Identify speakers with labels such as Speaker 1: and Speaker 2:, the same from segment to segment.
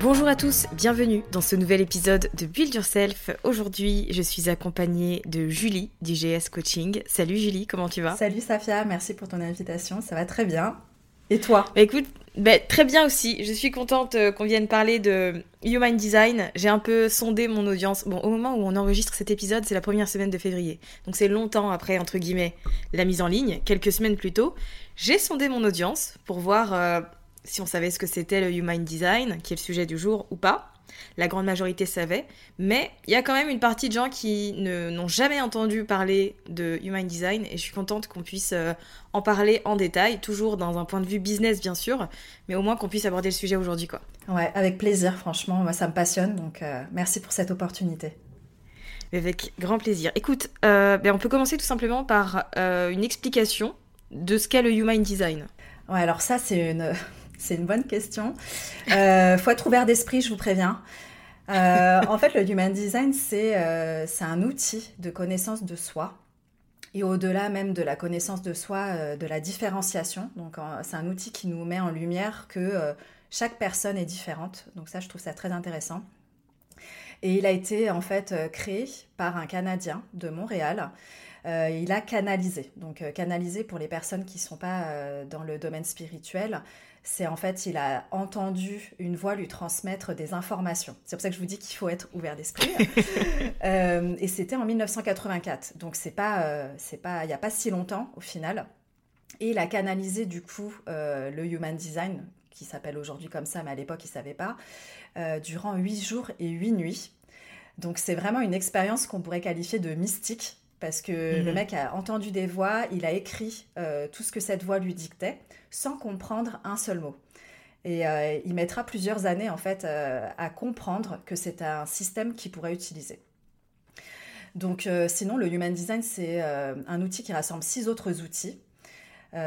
Speaker 1: Bonjour à tous, bienvenue dans ce nouvel épisode de Build Yourself. Aujourd'hui, je suis accompagnée de Julie d'IGS Coaching. Salut Julie, comment tu vas?
Speaker 2: Salut Safia, merci pour ton invitation, ça va très bien. Et toi?
Speaker 1: Bah écoute, bah, très bien aussi. Je suis contente euh, qu'on vienne parler de Human Design. J'ai un peu sondé mon audience. Bon, au moment où on enregistre cet épisode, c'est la première semaine de février. Donc c'est longtemps après, entre guillemets, la mise en ligne, quelques semaines plus tôt. J'ai sondé mon audience pour voir euh, si on savait ce que c'était le Human Design, qui est le sujet du jour ou pas. La grande majorité savait, mais il y a quand même une partie de gens qui n'ont jamais entendu parler de Human Design et je suis contente qu'on puisse euh, en parler en détail, toujours dans un point de vue business bien sûr, mais au moins qu'on puisse aborder le sujet aujourd'hui quoi.
Speaker 2: Ouais, avec plaisir, franchement, moi ça me passionne, donc euh, merci pour cette opportunité.
Speaker 1: Avec grand plaisir. Écoute, euh, ben on peut commencer tout simplement par une explication de ce qu'est le Human Design.
Speaker 2: Ouais, alors ça c'est une c'est une bonne question. Euh, faut être ouvert d'esprit, je vous préviens. Euh, en fait, le Human Design, euh, c'est un outil de connaissance de soi. Et au-delà même de la connaissance de soi, de la différenciation. Donc, c'est un outil qui nous met en lumière que chaque personne est différente. Donc, ça, je trouve ça très intéressant. Et il a été en fait créé par un Canadien de Montréal. il a canalisé. Donc, canalisé pour les personnes qui ne sont pas dans le domaine spirituel, c'est en fait, il a entendu une voix lui transmettre des informations. C'est pour ça que je vous dis qu'il faut être ouvert d'esprit. Euh, et c'était en 1984. Donc, c'est pas, euh, c'est pas, il n'y a pas si longtemps au final. Et il a canalisé du coup euh, le Human Design, qui s'appelle aujourd'hui comme ça, mais à l'époque, il ne savait pas, durant huit jours et huit nuits. Donc, c'est vraiment une expérience qu'on pourrait qualifier de mystique parce que le mhm. mec a entendu des voix, il a écrit tout ce que cette voix lui dictait sans comprendre un seul mot. Et euh, il mettra plusieurs années en fait euh, à comprendre que c'est un système qu'il pourrait utiliser. Donc euh, sinon, le Human Design, c'est un outil qui rassemble six autres outils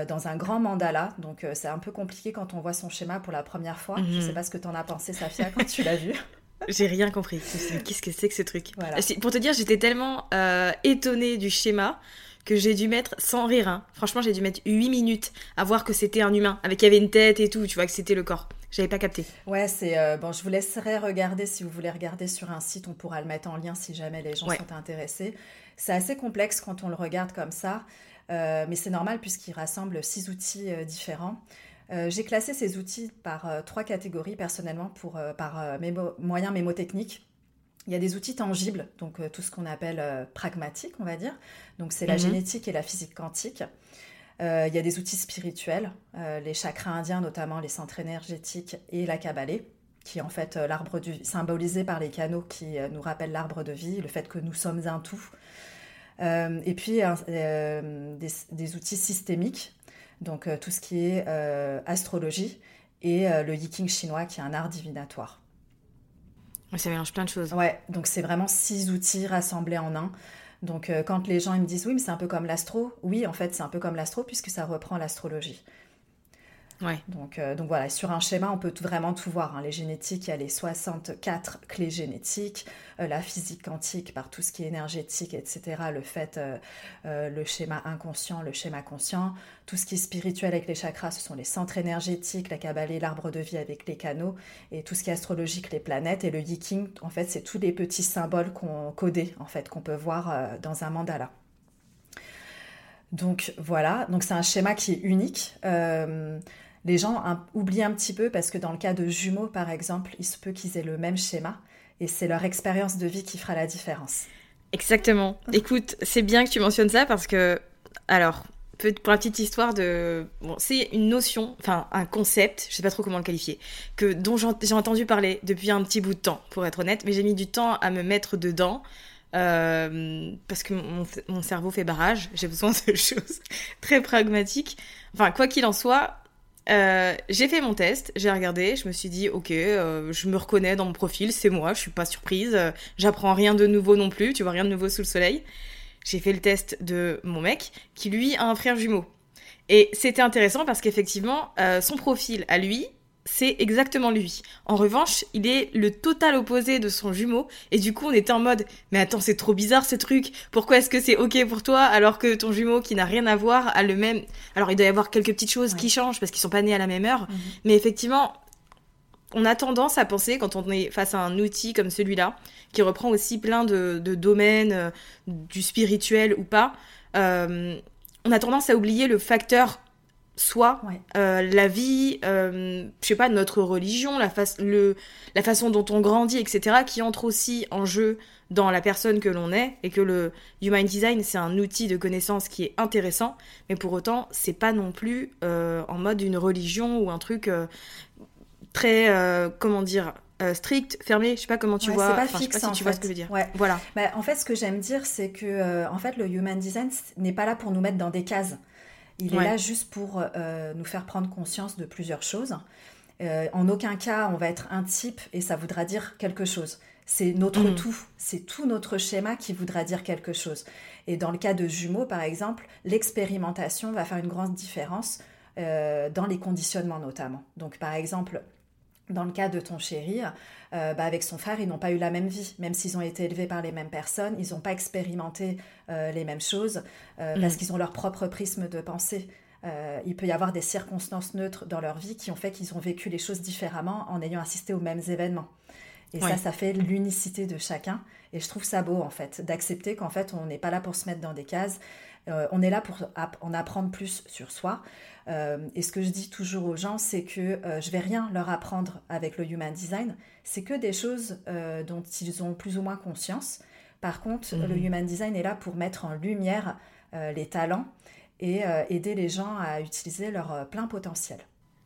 Speaker 2: dans un grand mandala. Donc c'est un peu compliqué quand on voit son schéma pour la première fois. Je ne mhm. sais pas ce que tu en as pensé, Safia, quand tu l'as vu.
Speaker 1: J'ai rien compris. Qu'est-ce que c'est que ce truc Pour te dire, j'étais tellement étonnée du schéma que j'ai dû mettre sans rire. Hein. Franchement, j'ai dû mettre 8 minutes à voir que c'était un humain, avec qu'il y avait une tête et tout, tu vois, que c'était le corps. J'avais pas capté.
Speaker 2: Ouais, c'est euh, bon. Je vous laisserai regarder si vous voulez regarder sur un site. On pourra le mettre en lien si jamais les gens sont intéressés. C'est assez complexe quand on le regarde comme ça, euh, mais c'est normal puisqu'il rassemble six outils euh. J'ai classé ces outils par trois catégories personnellement pour par moyens mémotechniques. Il y a des outils tangibles, donc euh, tout ce qu'on appelle euh, pragmatique, on va dire. Donc c'est la mhm. génétique et la physique quantique. Euh, il y a des outils spirituels, les chakras indiens notamment, les centres énergétiques et la Kabbalah, qui est en fait l'arbre du symbolisé par les canaux qui nous rappellent l'arbre de vie, le fait que nous sommes un tout. et puis des, des, outils systémiques, donc tout ce qui est astrologie, et le yiking chinois qui est un art divinatoire.
Speaker 1: Ça mélange plein de choses.
Speaker 2: Ouais, donc c'est vraiment six outils rassemblés en un. Donc quand les gens ils me disent oui mais c'est un peu comme l'astro, oui en fait c'est un peu comme l'astro puisque ça reprend l'astrologie. Donc, euh, donc voilà, sur un schéma, on peut vraiment tout voir. Hein. Les génétiques, il y a les 64 clés génétiques, euh, la physique quantique par tout ce qui est énergétique, etc. Le fait, euh, le schéma inconscient, le schéma conscient, tout ce qui est spirituel avec les chakras, ce sont les centres énergétiques, la Kabbalah, l'arbre de vie avec les canaux, et tout ce qui est astrologique, les planètes. Et le Yiking, en fait, c'est tous les petits symboles qu'on codés, en fait, qu'on peut voir dans un mandala. Donc voilà, donc c'est un schéma qui est unique les gens oublient un petit peu parce que dans le cas de jumeaux, par exemple, il se peut qu'ils aient le même schéma et c'est leur expérience de vie qui fera la différence.
Speaker 1: Exactement. Écoute, c'est bien que tu mentionnes ça parce que, alors, pour la petite histoire de, bon, c'est une notion, enfin un concept, je sais pas trop comment le qualifier, que dont j'ai entendu parler depuis un petit bout de temps, pour être honnête, mais j'ai mis du temps à me mettre dedans. Euh, parce que mon, mon, cerveau fait barrage, j'ai besoin de choses très pragmatiques. Enfin, quoi qu'il en soit, euh, j'ai fait mon test, j'ai regardé, je me suis dit ok, euh, je me reconnais dans mon profil, c'est moi, je suis pas surprise, euh, j'apprends rien de nouveau non plus, tu vois rien de nouveau sous le soleil. J'ai fait le test de mon mec qui lui a un frère jumeau. Et c'était intéressant parce qu'effectivement, son profil à lui, c'est exactement lui. En revanche, il est le total opposé de son jumeau, et du coup on était en mode, mais attends, c'est trop bizarre ce truc, pourquoi est-ce que c'est ok pour toi alors que ton jumeau qui n'a rien à voir a le même... Alors il doit y avoir quelques petites choses qui changent parce qu'ils sont pas nés à la même heure, mhm. mais effectivement, on a tendance à penser, quand on est face à un outil comme celui-là, qui reprend aussi plein de, domaines, euh, du spirituel ou pas, euh, on a tendance à oublier le facteur soit euh, la vie, euh, je sais pas, notre religion, la, le, la façon dont on grandit, etc., qui entre aussi en jeu dans la personne que l'on est, et que le Human Design, c'est un outil de connaissance qui est intéressant, mais pour autant, c'est pas non plus euh, en mode une religion ou un truc très, comment dire, strict, fermé, je sais pas comment tu vois.
Speaker 2: C'est pas fixe,
Speaker 1: si tu vois ce que je veux dire.
Speaker 2: Voilà. Bah, en fait, ce que j'aime dire, c'est que en fait, le Human Design n'est pas là pour nous mettre dans des cases. Il est là juste pour euh, nous faire prendre conscience de plusieurs choses. Euh, en aucun cas, on va être un type et ça voudra dire quelque chose. C'est notre mm. tout, c'est tout notre schéma qui voudra dire quelque chose. Et dans le cas de jumeaux, par exemple, l'expérimentation va faire une grande différence euh, dans les conditionnements notamment. Donc par exemple, dans le cas de ton chéri, euh, bah, avec son frère, ils n'ont pas eu la même vie. Même s'ils ont été élevés par les mêmes personnes, ils n'ont pas expérimenté euh, les mêmes choses euh, parce mm. qu'ils ont leur propre prisme de pensée. il peut y avoir des circonstances neutres dans leur vie qui ont fait qu'ils ont vécu les choses différemment en ayant assisté aux mêmes événements. Et ça, ça fait l'unicité de chacun. Et je trouve ça beau, en fait, d'accepter qu'en fait, on n'est pas là pour se mettre dans des cases. on est là pour en apprendre plus sur soi. Euh, et ce que je dis toujours aux gens, c'est que je euh, je vais rien leur apprendre avec le Human Design. C'est que des choses euh, dont ils ont plus ou moins conscience. Par contre, le mhm. Human Design est là pour mettre en lumière les talents et aider les gens à utiliser leur plein potentiel.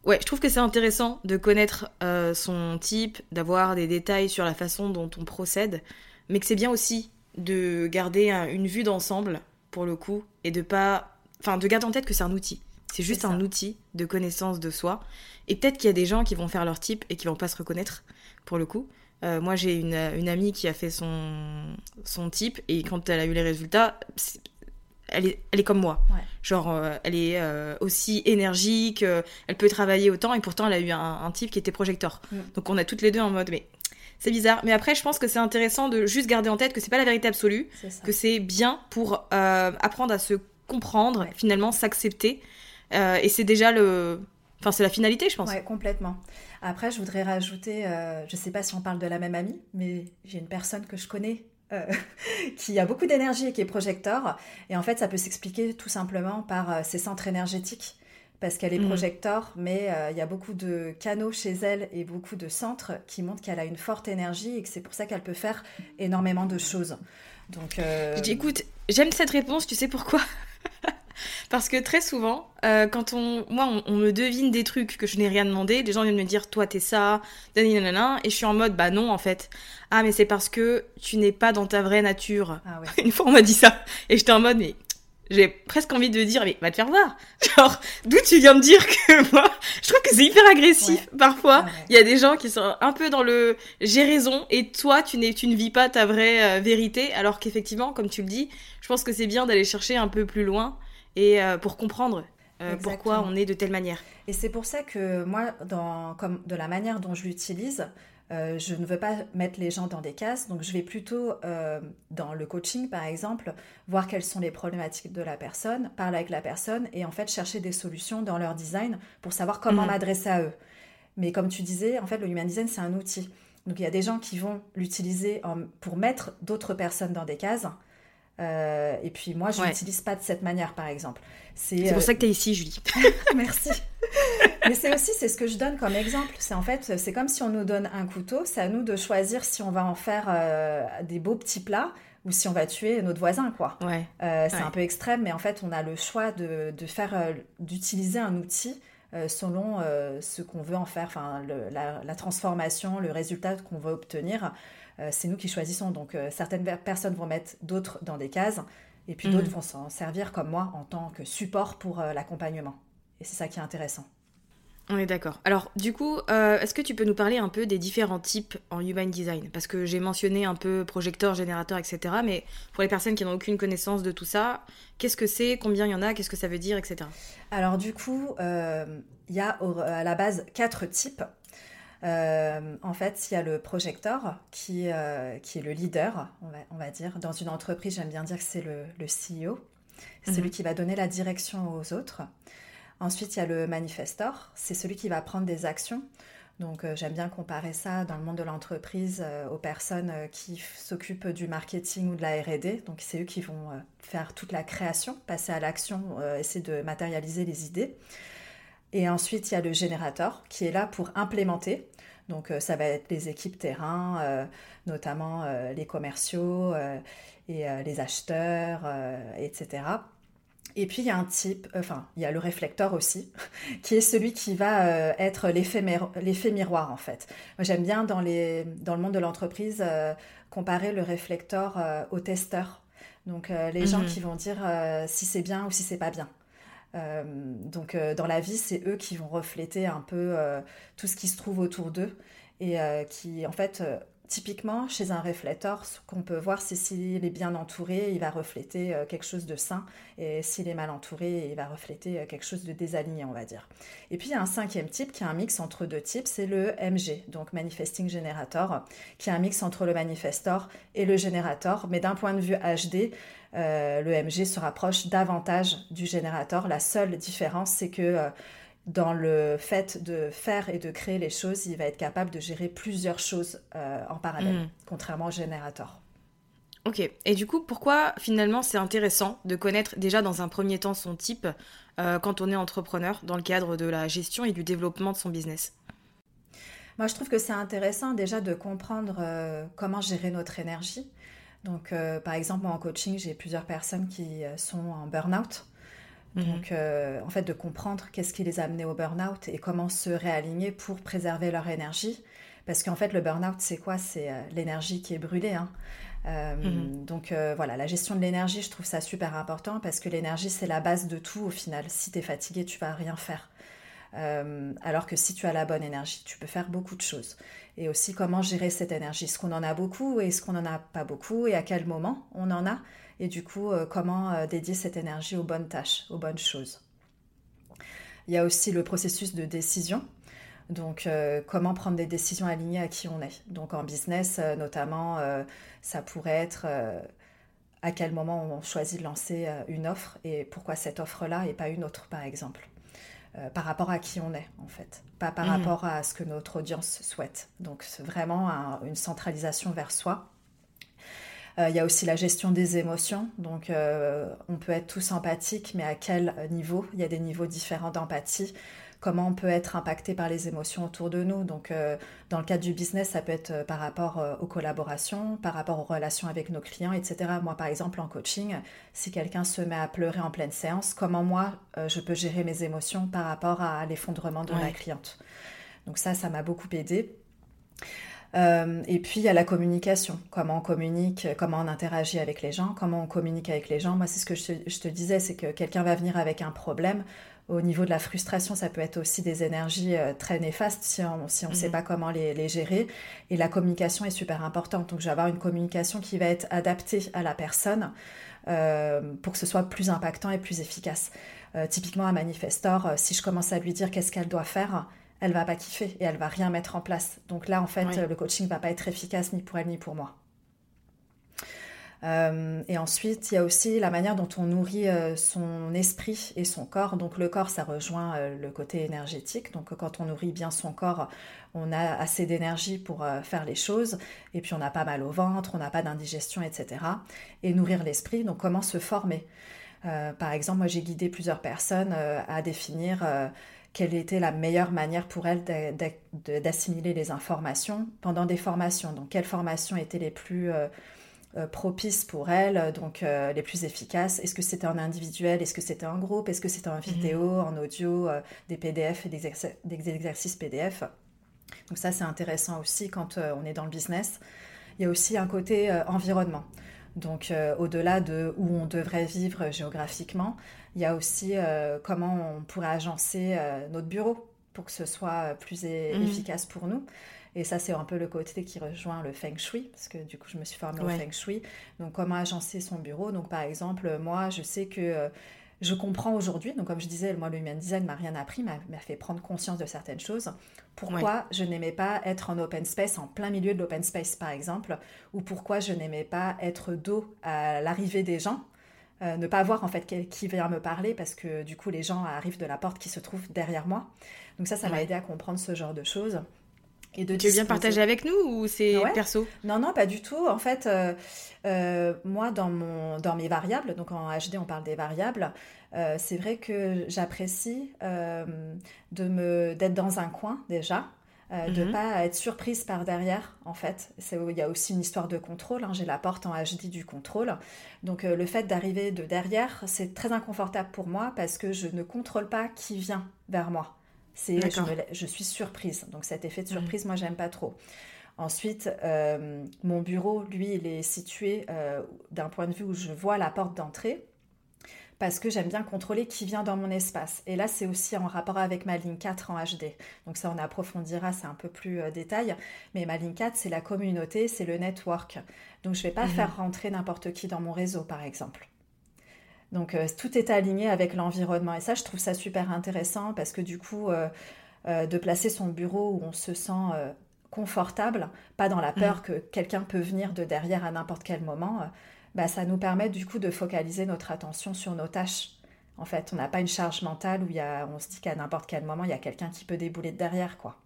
Speaker 1: Ouais, je trouve que c'est intéressant de connaître son type, d'avoir des détails sur la façon dont on procède, mais que c'est bien aussi de garder une vue d'ensemble pour le coup et de pas, enfin, de garder en tête que c'est un outil. C'est juste un outil de connaissance de soi. Et peut-être qu'il y a des gens qui vont faire leur type et qui vont pas se reconnaître, pour le coup. Euh, moi, j'ai une, amie qui a fait son, son type et quand elle a eu les résultats, elle est, elle est comme moi. Genre, euh, elle est euh, aussi énergique, elle peut travailler autant et pourtant elle a eu un, type qui était projecteur. Mm. Donc on a toutes les deux en mode, mais c'est bizarre. Mais après, je pense que c'est intéressant de juste garder en tête que c'est pas la vérité absolue, que c'est bien pour apprendre à se comprendre, finalement s'accepter euh, et c'est déjà le. Enfin, c'est la finalité, je pense.
Speaker 2: Ouais, complètement. Après, je voudrais rajouter, euh, je sais pas si on parle de la même amie, mais j'ai une personne que je connais euh, qui a beaucoup d'énergie et qui est projecteur. Et en fait, ça peut s'expliquer tout simplement par ses centres énergétiques. Parce qu'elle est mhm. projecteur, mais il y a beaucoup de canaux chez elle et beaucoup de centres qui montrent qu'elle a une forte énergie et que c'est pour ça qu'elle peut faire énormément de choses. Donc,
Speaker 1: écoute, j'aime cette réponse, tu sais pourquoi? Parce que très souvent, euh, quand on, moi, on, me devine des trucs que je n'ai rien demandé, des gens viennent me dire, toi, t'es ça, nanana, et je suis en mode, bah non, en fait. Ah, mais c'est parce que tu n'es pas dans ta vraie nature. Ah Une fois, on m'a dit ça, et j'étais en mode, mais j'ai presque envie de dire, mais va te faire voir. Genre, d'où tu viens de dire que moi, je trouve que c'est hyper agressif parfois. Ah Il y a des gens qui sont un peu dans le j'ai raison et toi, tu, n'es, tu ne vis pas ta vraie euh, vérité. Alors qu'effectivement, comme tu le dis, je pense que c'est bien d'aller chercher un peu plus loin et euh, pour comprendre euh, pourquoi on est de telle manière.
Speaker 2: Et c'est pour ça que moi, dans, comme de la manière dont je l'utilise, euh, je ne veux pas mettre les gens dans des cases, donc je vais plutôt, euh, dans le coaching par exemple, voir quelles sont les problématiques de la personne, parler avec la personne et en fait chercher des solutions dans leur design pour savoir comment mhm. m'adresser à eux. Mais comme tu disais, en fait, le human design, c'est un outil. Donc il y a des gens qui vont l'utiliser pour mettre d'autres personnes dans des cases. Euh, et puis moi, je n'utilise pas de cette manière, par exemple.
Speaker 1: C'est pour ça que tu es ici, Julie.
Speaker 2: Merci. Mais c'est aussi, c'est ce que je donne comme exemple. C'est en fait, c'est comme si on nous donne un couteau, c'est à nous de choisir si on va en faire euh, des beaux petits plats ou si on va tuer notre voisin, quoi.
Speaker 1: Ouais.
Speaker 2: Euh, c'est un peu extrême, mais en fait, on a le choix de, de faire, euh, d'utiliser un outil selon ce qu'on veut en faire, enfin, la, la, transformation, le résultat qu'on veut obtenir. C'est nous qui choisissons. Donc, certaines personnes vont mettre d'autres dans des cases, et puis d'autres mhm. vont s'en servir comme moi en tant que support pour l'accompagnement. Et c'est ça qui est intéressant.
Speaker 1: On est d'accord. Alors, du coup, euh, est-ce que tu peux nous parler un peu des différents types en human design? Parce que j'ai mentionné un peu projecteur, générateur, etc. Mais pour les personnes qui n'ont aucune connaissance de tout ça, qu'est-ce que c'est? Combien il y en a? Qu'est-ce que ça veut dire, etc.
Speaker 2: Alors, du coup, euh, il y a à la base quatre types. Euh, en fait, il y a le projecteur qui, qui est le leader, on va, dire. Dans une entreprise, j'aime bien dire que c'est le, le CEO. C'est celui mhm. qui va donner la direction aux autres. Ensuite, il y a le manifestor, c'est celui qui va prendre des actions. Donc euh, j'aime bien comparer ça dans le monde de l'entreprise euh, aux personnes euh, qui s'occupent du marketing ou de la RD. Donc c'est eux qui vont faire toute la création, passer à l'action, essayer de matérialiser les idées. Et ensuite, il y a le générateur qui est là pour implémenter. Donc ça va être les équipes terrain, notamment les commerciaux et les acheteurs, etc. Et puis il y a un type, euh, enfin il y a le réflecteur aussi, qui est celui qui va euh, être l'effet miroir en fait. Moi j'aime bien dans, les, dans le monde de l'entreprise euh, comparer le réflecteur au testeur. Donc les gens mhm. qui vont dire si c'est bien ou si c'est pas bien. Donc dans la vie, c'est eux qui vont refléter un peu tout ce qui se trouve autour d'eux et qui en fait Typiquement, chez un réflecteur, ce qu'on peut voir, c'est s'il est bien entouré, il va refléter euh, quelque chose de sain, et s'il est mal entouré, il va refléter euh, quelque chose de désaligné, on va dire. Et puis, il y a un cinquième type qui est un mix entre deux types, c'est le MG, donc Manifesting Generator, qui est un mix entre le manifestor et le générateur, mais d'un point de vue HD, euh, le MG se rapproche davantage du générateur. La seule différence, c'est que dans le fait de faire et de créer les choses, il va être capable de gérer plusieurs choses euh, en parallèle, mm. contrairement au générateur.
Speaker 1: Ok, et du coup, pourquoi finalement c'est intéressant de connaître déjà dans un premier temps son type euh, quand on est entrepreneur dans le cadre de la gestion et du développement de son business?
Speaker 2: Moi, je trouve que c'est intéressant déjà de comprendre euh, comment gérer notre énergie. Donc, par exemple, moi en coaching, j'ai plusieurs personnes qui sont en burn-out. Mhm. Donc, euh, en fait, de comprendre qu'est-ce qui les a amenés au burn-out et comment se réaligner pour préserver leur énergie. Parce qu'en fait, le burn-out, c'est quoi? C'est euh, l'énergie qui est brûlée. Hein. Euh, mhm. Donc voilà, la gestion de l'énergie, je trouve ça super important parce que l'énergie, c'est la base de tout au final. Si tu es fatigué, tu vas rien faire. Alors que si tu as la bonne énergie, tu peux faire beaucoup de choses. Et aussi comment gérer cette énergie? Est-ce qu'on en a beaucoup et est-ce qu'on n'en a pas beaucoup? Et à quel moment on en a? Et du coup euh, comment euh, dédier cette énergie aux bonnes tâches, aux bonnes choses? Il y a aussi le processus de décision. Donc, euh, comment prendre des décisions alignées à qui on est? Donc, en business, notamment, ça pourrait être à quel moment on choisit de lancer une offre et pourquoi cette offre-là et pas une autre, par exemple. Par rapport à qui on est, en fait. Pas par mmh. rapport à ce que notre audience souhaite. Donc, c'est vraiment une centralisation vers soi euh, il y a aussi la gestion des émotions. Donc, euh, on peut être tous empathiques, mais à quel niveau? Il y a des niveaux différents d'empathie comment on peut être impacté par les émotions autour de nous. Donc, euh, dans le cadre du business, ça peut être par rapport aux collaborations, par rapport aux relations avec nos clients, etc. Moi, par exemple, en coaching, si quelqu'un se met à pleurer en pleine séance, comment moi, je peux gérer mes émotions par rapport à l'effondrement de ma cliente? Donc ça, ça m'a beaucoup aidé. et puis il y a la communication, comment on communique, comment on interagit avec les gens, comment on communique avec les gens. Moi, c'est ce que je te disais, c'est que quelqu'un va venir avec un problème au niveau de la frustration, ça peut être aussi des énergies euh, très néfastes si on ne sait mhm. pas comment les, gérer. Et la communication est super importante. Donc, je vais avoir une communication qui va être adaptée à la personne euh, pour que ce soit plus impactant et plus efficace. Euh, typiquement, un manifestor, si je commence à lui dire qu'est-ce qu'elle doit faire, elle va pas kiffer et elle va rien mettre en place. Donc là, en fait, le coaching va pas être efficace ni pour elle ni pour moi. Euh, et ensuite, il y a aussi la manière dont on nourrit euh, son esprit et son corps. Donc le corps, ça rejoint euh, le côté énergétique. Donc quand on nourrit bien son corps, on a assez d'énergie pour faire les choses. Et puis on n'a pas mal au ventre, on n'a pas d'indigestion, etc. Et nourrir l'esprit, donc comment se former. par exemple, moi j'ai guidé plusieurs personnes à définir quelle était la meilleure manière pour elles d'assimiler les informations pendant des formations. Donc quelles formations étaient les plus propices pour elles, donc euh, les plus efficaces. Est-ce que c'était en individuel? Est-ce que c'était en groupe? Est-ce que c'était en vidéo, mhm. en audio, euh, des PDF et des, exercices PDF Donc ça, c'est intéressant aussi quand on est dans le business. Il y a aussi un côté environnement. Donc au-delà de où on devrait vivre géographiquement, il y a aussi comment on pourrait agencer notre bureau pour que ce soit plus mhm. efficace pour nous. Et ça, c'est un peu le côté qui rejoint le feng shui, parce que du coup, je me suis formée au feng shui. Donc, comment agencer son bureau? Donc, par exemple, moi, je sais que euh, je comprends aujourd'hui, donc comme je disais, moi, le human design m'a rien appris, m'a fait prendre conscience de certaines choses. Pourquoi je n'aimais pas être en open space, en plein milieu de l'open space, par exemple, ou pourquoi je n'aimais pas être dos à l'arrivée des gens? Euh, ne pas voir en fait qui vient me parler parce que du coup les gens arrivent de la porte qui se trouve derrière moi. Donc ça, ça m'a aidé à comprendre ce genre de choses
Speaker 1: de tu veux bien partager avec nous ou c'est perso?
Speaker 2: Non, non, pas du tout. En fait, euh, euh, moi, dans, mon, dans mes variables, donc en HD, on parle des variables, euh, c'est vrai que j'apprécie de me d'être dans un coin déjà. De ne mhm. pas être surprise par derrière, en fait. Il y a aussi une histoire de contrôle. Hein. J'ai la porte en HD du contrôle. Donc, le fait d'arriver de derrière, c'est très inconfortable pour moi parce que je ne contrôle pas qui vient vers moi. C'est je, suis surprise. Donc cet effet de surprise, moi, j'aime pas trop. Ensuite, euh, mon bureau, lui, il est situé euh, d'un point de vue où je vois la porte d'entrée parce que j'aime bien contrôler qui vient dans mon espace. Et là, c'est aussi en rapport avec ma ligne 4 en HD. Donc ça, on approfondira, c'est un peu plus euh, détail. Mais ma ligne 4, c'est la communauté, c'est le network. Donc je ne vais pas mhm. faire rentrer n'importe qui dans mon réseau, par exemple. Donc euh, tout est aligné avec l'environnement. Et ça, je trouve ça super intéressant parce que du coup, euh, euh, de placer son bureau où on se sent confortable, pas dans la mm. peur que quelqu'un peut venir de derrière à n'importe quel moment, bah, ça nous permet du coup de focaliser notre attention sur nos tâches. En fait, on n'a pas une charge mentale où y a, on se dit qu'à n'importe quel moment, il y a quelqu'un qui peut débouler de derrière, quoi.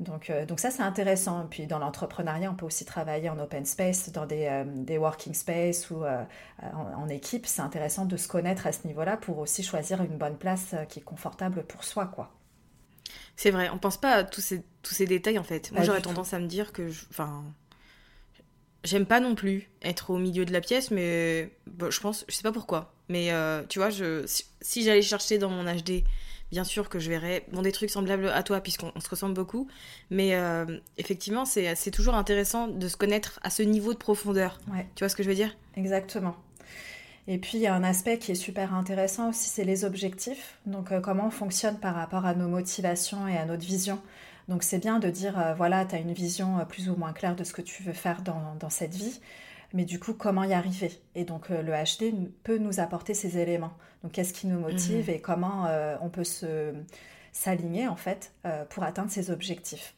Speaker 2: Donc, euh, donc ça, c'est intéressant. Puis dans l'entrepreneuriat, on peut aussi travailler en open space, dans des, euh, des working space ou euh, en, équipe. C'est intéressant de se connaître à ce niveau-là pour aussi choisir une bonne place qui est confortable pour soi, quoi.
Speaker 1: C'est vrai, on pense pas à tous ces, tous ces détails en fait. Moi, j'aurais tendance à me dire que, enfin, j'aime pas non plus être au milieu de la pièce, mais je pense, je sais pas pourquoi. Mais tu vois, je, si j'allais chercher dans mon HD bien sûr que je verrai bon, des trucs semblables à toi, puisqu'on se ressemble beaucoup. Mais euh, effectivement, c'est toujours intéressant de se connaître à ce niveau de profondeur. Tu vois ce que je veux dire?
Speaker 2: Exactement. Et puis, il y a un aspect qui est super intéressant aussi, c'est les objectifs. Donc, euh, comment on fonctionne par rapport à nos motivations et à notre vision. Donc, c'est bien de dire, euh, voilà, tu as une vision plus ou moins claire de ce que tu veux faire dans, dans cette vie mais du coup, comment y arriver? Et donc, le HD peut nous apporter ces éléments. Donc, qu'est-ce qui nous motive mhm. et comment euh, on peut se, s'aligner, en fait, euh, pour atteindre ces objectifs?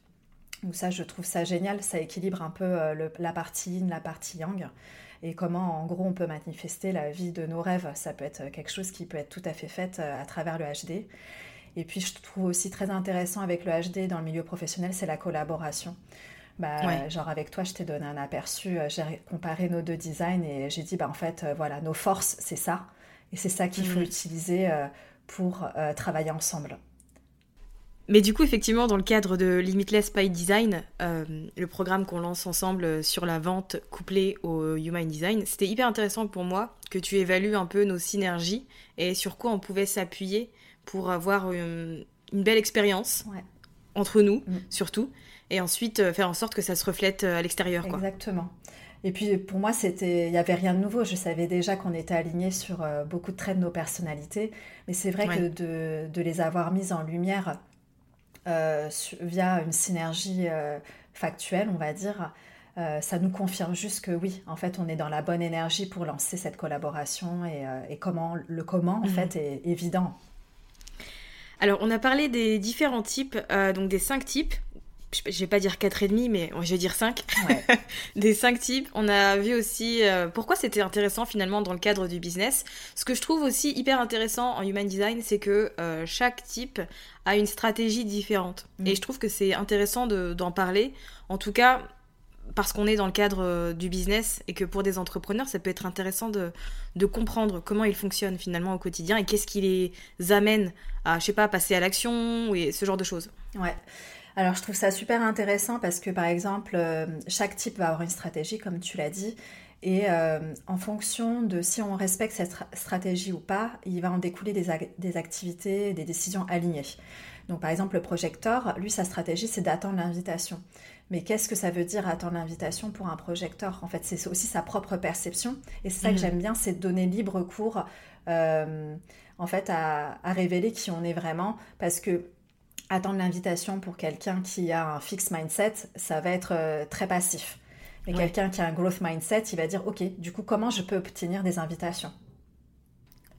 Speaker 2: Donc, ça, je trouve ça génial. Ça équilibre un peu euh, la partie yin, la partie yang. Et comment, en gros, on peut manifester la vie de nos rêves. Ça peut être quelque chose qui peut être tout à fait fait à travers le HD. Et puis, je trouve aussi très intéressant avec le HD dans le milieu professionnel, c'est la collaboration. Bah, Genre avec toi, je t'ai donné un aperçu, euh, j'ai comparé nos deux designs et j'ai dit, bah, en fait, euh, voilà, nos forces, c'est ça. Et c'est ça qu'il faut mhm. utiliser euh, pour travailler ensemble.
Speaker 1: Mais du coup, effectivement, dans le cadre de Limitless by Design, le programme qu'on lance ensemble sur la vente couplée au Human Design, c'était hyper intéressant pour moi que tu évalues un peu nos synergies et sur quoi on pouvait s'appuyer pour avoir une, une belle expérience.
Speaker 2: Ouais
Speaker 1: entre nous, mm. surtout, et ensuite faire en sorte que ça se reflète à l'extérieur.
Speaker 2: Exactement. Et puis pour moi, c'était, il n'y avait rien de nouveau. Je savais déjà qu'on était alignés sur beaucoup de traits de nos personnalités, mais c'est vrai que de, de, les avoir mises en lumière via une synergie factuelle, on va dire, euh, ça nous confirme juste que oui, en fait, on est dans la bonne énergie pour lancer cette collaboration et, euh, comment le comment, en mhm. fait, est évident.
Speaker 1: Alors, on a parlé des différents types, euh, donc des cinq types. Je vais pas dire quatre et demi, mais je vais dire cinq. des cinq types. On a vu aussi pourquoi c'était intéressant finalement dans le cadre du business. Ce que je trouve aussi hyper intéressant en human design, c'est que chaque type a une stratégie différente. Mm. Et je trouve que c'est intéressant d'en parler. En tout cas, parce qu'on est dans le cadre euh, du business et que pour des entrepreneurs, ça peut être intéressant de, de comprendre comment ils fonctionnent finalement au quotidien et qu'est-ce qui les amène à, je sais pas, passer à l'action et ce genre de choses.
Speaker 2: Ouais. Alors je trouve ça super intéressant parce que par exemple, euh, chaque type va avoir une stratégie, comme tu l'as dit. Et euh, en fonction de si on respecte cette stratégie ou pas, il va en découler des, des activités, des décisions alignées. Donc par exemple, le projecteur, lui, sa stratégie, c'est d'attendre l'invitation. Mais qu'est-ce que ça veut dire attendre l'invitation pour un projecteur? En fait, c'est aussi sa propre perception. Et c'est ça que mhm. j'aime bien, c'est de donner libre cours euh, en fait, à, révéler qui on est vraiment. Parce que attendre l'invitation pour quelqu'un qui a un fixed mindset, ça va être euh, très passif. Mais quelqu'un qui a un growth mindset, il va dire, OK, du coup, comment je peux obtenir des invitations?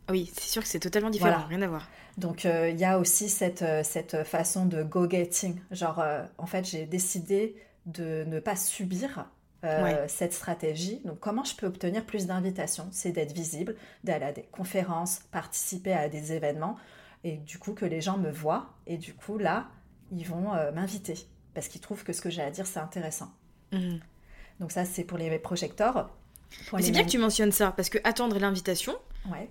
Speaker 1: Oui, c'est sûr que c'est totalement différent, rien à voir.
Speaker 2: Donc euh, il y a aussi cette, euh, cette façon de go-getting. Genre, euh, en fait, j'ai décidé de ne pas subir cette stratégie. Donc comment je peux obtenir plus d'invitations? C'est d'être visible, d'aller à des conférences, participer à des événements, et du coup que les gens me voient, et du coup là, ils vont m'inviter, parce qu'ils trouvent que ce que j'ai à dire, c'est intéressant. Mhm. Donc ça, c'est pour les projecteurs.
Speaker 1: C'est bien que tu mentionnes ça, parce que attendre l'invitation,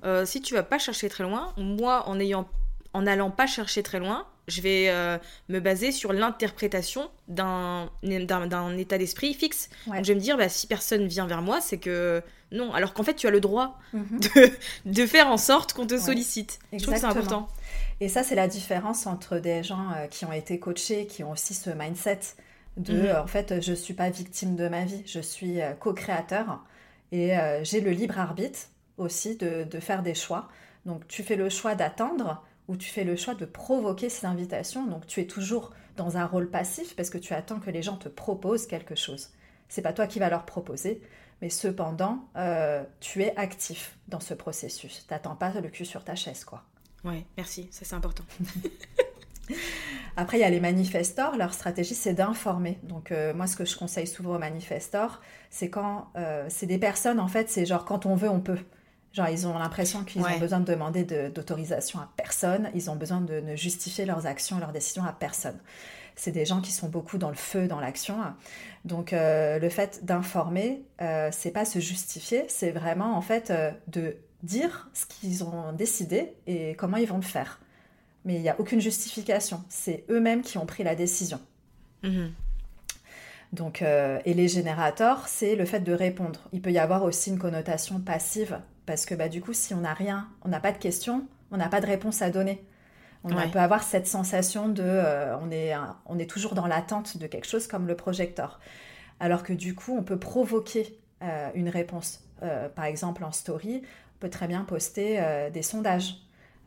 Speaker 1: euh, si tu vas pas chercher très loin, moi, en ayant, en allant pas chercher très loin, je vais euh, me baser sur l'interprétation d'un, d'un, état d'esprit fixe. Donc, je vais me dire, bah, si personne vient vers moi, c'est que non. Alors qu'en fait, tu as le droit mhm. de, de, faire en sorte qu'on te sollicite. Je trouve que c'est important.
Speaker 2: Et ça, c'est la différence entre des gens euh, qui ont été coachés, qui ont aussi ce mindset de, mhm. en fait, je suis pas victime de ma vie, je suis co-créateur et j'ai le libre arbitre aussi de, faire des choix. Donc tu fais le choix d'attendre ou tu fais le choix de provoquer ces invitations. Donc tu es toujours dans un rôle passif parce que tu attends que les gens te proposent quelque chose. C'est pas toi qui vas leur proposer, mais cependant, euh, tu es actif dans ce processus. T'attends pas le cul sur ta chaise, quoi.
Speaker 1: Ouais, merci, ça c'est important.
Speaker 2: Après, il y a les manifestors. Leur stratégie, c'est d'informer. Donc, euh, moi, ce que je conseille souvent aux manifestors, c'est quand euh, c'est des personnes, en fait, c'est genre quand on veut, on peut. Genre, ils ont l'impression qu'ils ont besoin de demander d'autorisation à personne, ils ont besoin de ne justifier leurs actions, leurs décisions à personne. C'est des gens qui sont beaucoup dans le feu, dans l'action. Donc, euh, le fait d'informer, euh, c'est pas se justifier, c'est vraiment en fait euh, de dire ce qu'ils ont décidé et comment ils vont le faire. Mais il n'y a aucune justification. C'est eux-mêmes qui ont pris la décision. Mhm. Donc, euh, et les générateurs, c'est le fait de répondre. Il peut y avoir aussi une connotation passive parce que bah, du coup, si on n'a rien, on n'a pas de questions, on n'a pas de réponse à donner. On peut avoir cette sensation de euh, on, est, on est toujours dans l'attente de quelque chose comme le projecteur. Alors que du coup, on peut provoquer euh, une réponse. Euh, par exemple, en story, on peut très bien poster des sondages.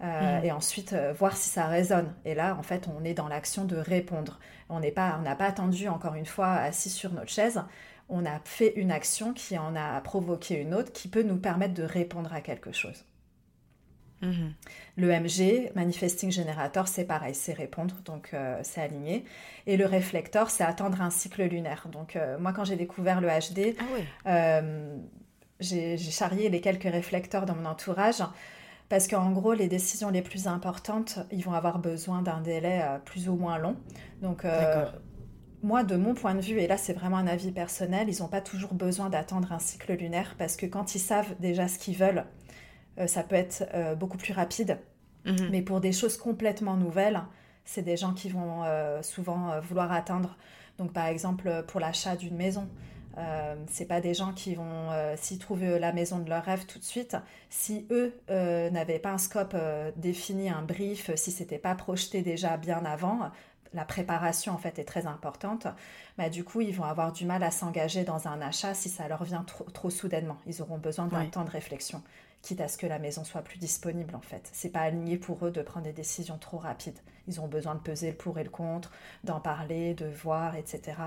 Speaker 2: Mm. Et ensuite voir si ça résonne. Et là, en fait, on est dans l'action de répondre. On n'a pas, pas attendu, encore une fois, assis sur notre chaise on a fait une action qui en a provoqué une autre qui peut nous permettre de répondre à quelque chose. Mhm. Le MG, Manifesting Generator, c'est pareil, c'est répondre, donc euh, c'est aligné. Et le réflecteur, c'est attendre un cycle lunaire. Donc euh, moi, quand j'ai découvert le HD, ah euh, j'ai charrié les quelques réflecteurs dans mon entourage parce qu'en gros, les décisions les plus importantes, ils vont avoir besoin d'un délai plus ou moins long. Donc moi, de mon point de vue, et là c'est vraiment un avis personnel, ils n'ont pas toujours besoin d'attendre un cycle lunaire parce que quand ils savent déjà ce qu'ils veulent, ça peut être euh, beaucoup plus rapide. Mhm. Mais pour des choses complètement nouvelles, c'est des gens qui vont euh, souvent vouloir attendre. Donc par exemple pour l'achat d'une maison, c'est pas des gens qui vont s'y trouver la maison de leur rêve tout de suite. Si eux n'avaient pas un scope défini, un brief, si c'était pas projeté déjà bien avant, la préparation en fait est très importante, bah, du coup ils vont avoir du mal à s'engager dans un achat si ça leur vient trop, soudainement. Ils auront besoin d'un temps de réflexion, quitte à ce que la maison soit plus disponible en fait. C'est pas aligné pour eux de prendre des décisions trop rapides. Ils ont besoin de peser le pour et le contre, d'en parler, de voir, etc.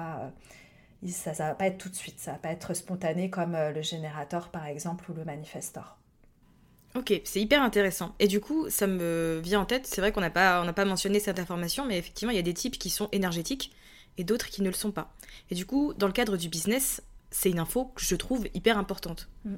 Speaker 2: Ça, ça va pas être tout de suite, ça va pas être spontané comme euh, le générateur par exemple ou le manifestor.
Speaker 1: Ok, c'est hyper intéressant. Et du coup, ça me vient en tête, c'est vrai qu'on n'a pas, pas mentionné cette information, mais effectivement, il y a des types qui sont énergétiques et d'autres qui ne le sont pas. Et du coup, dans le cadre du business, c'est une info que je trouve hyper importante.
Speaker 2: Mm.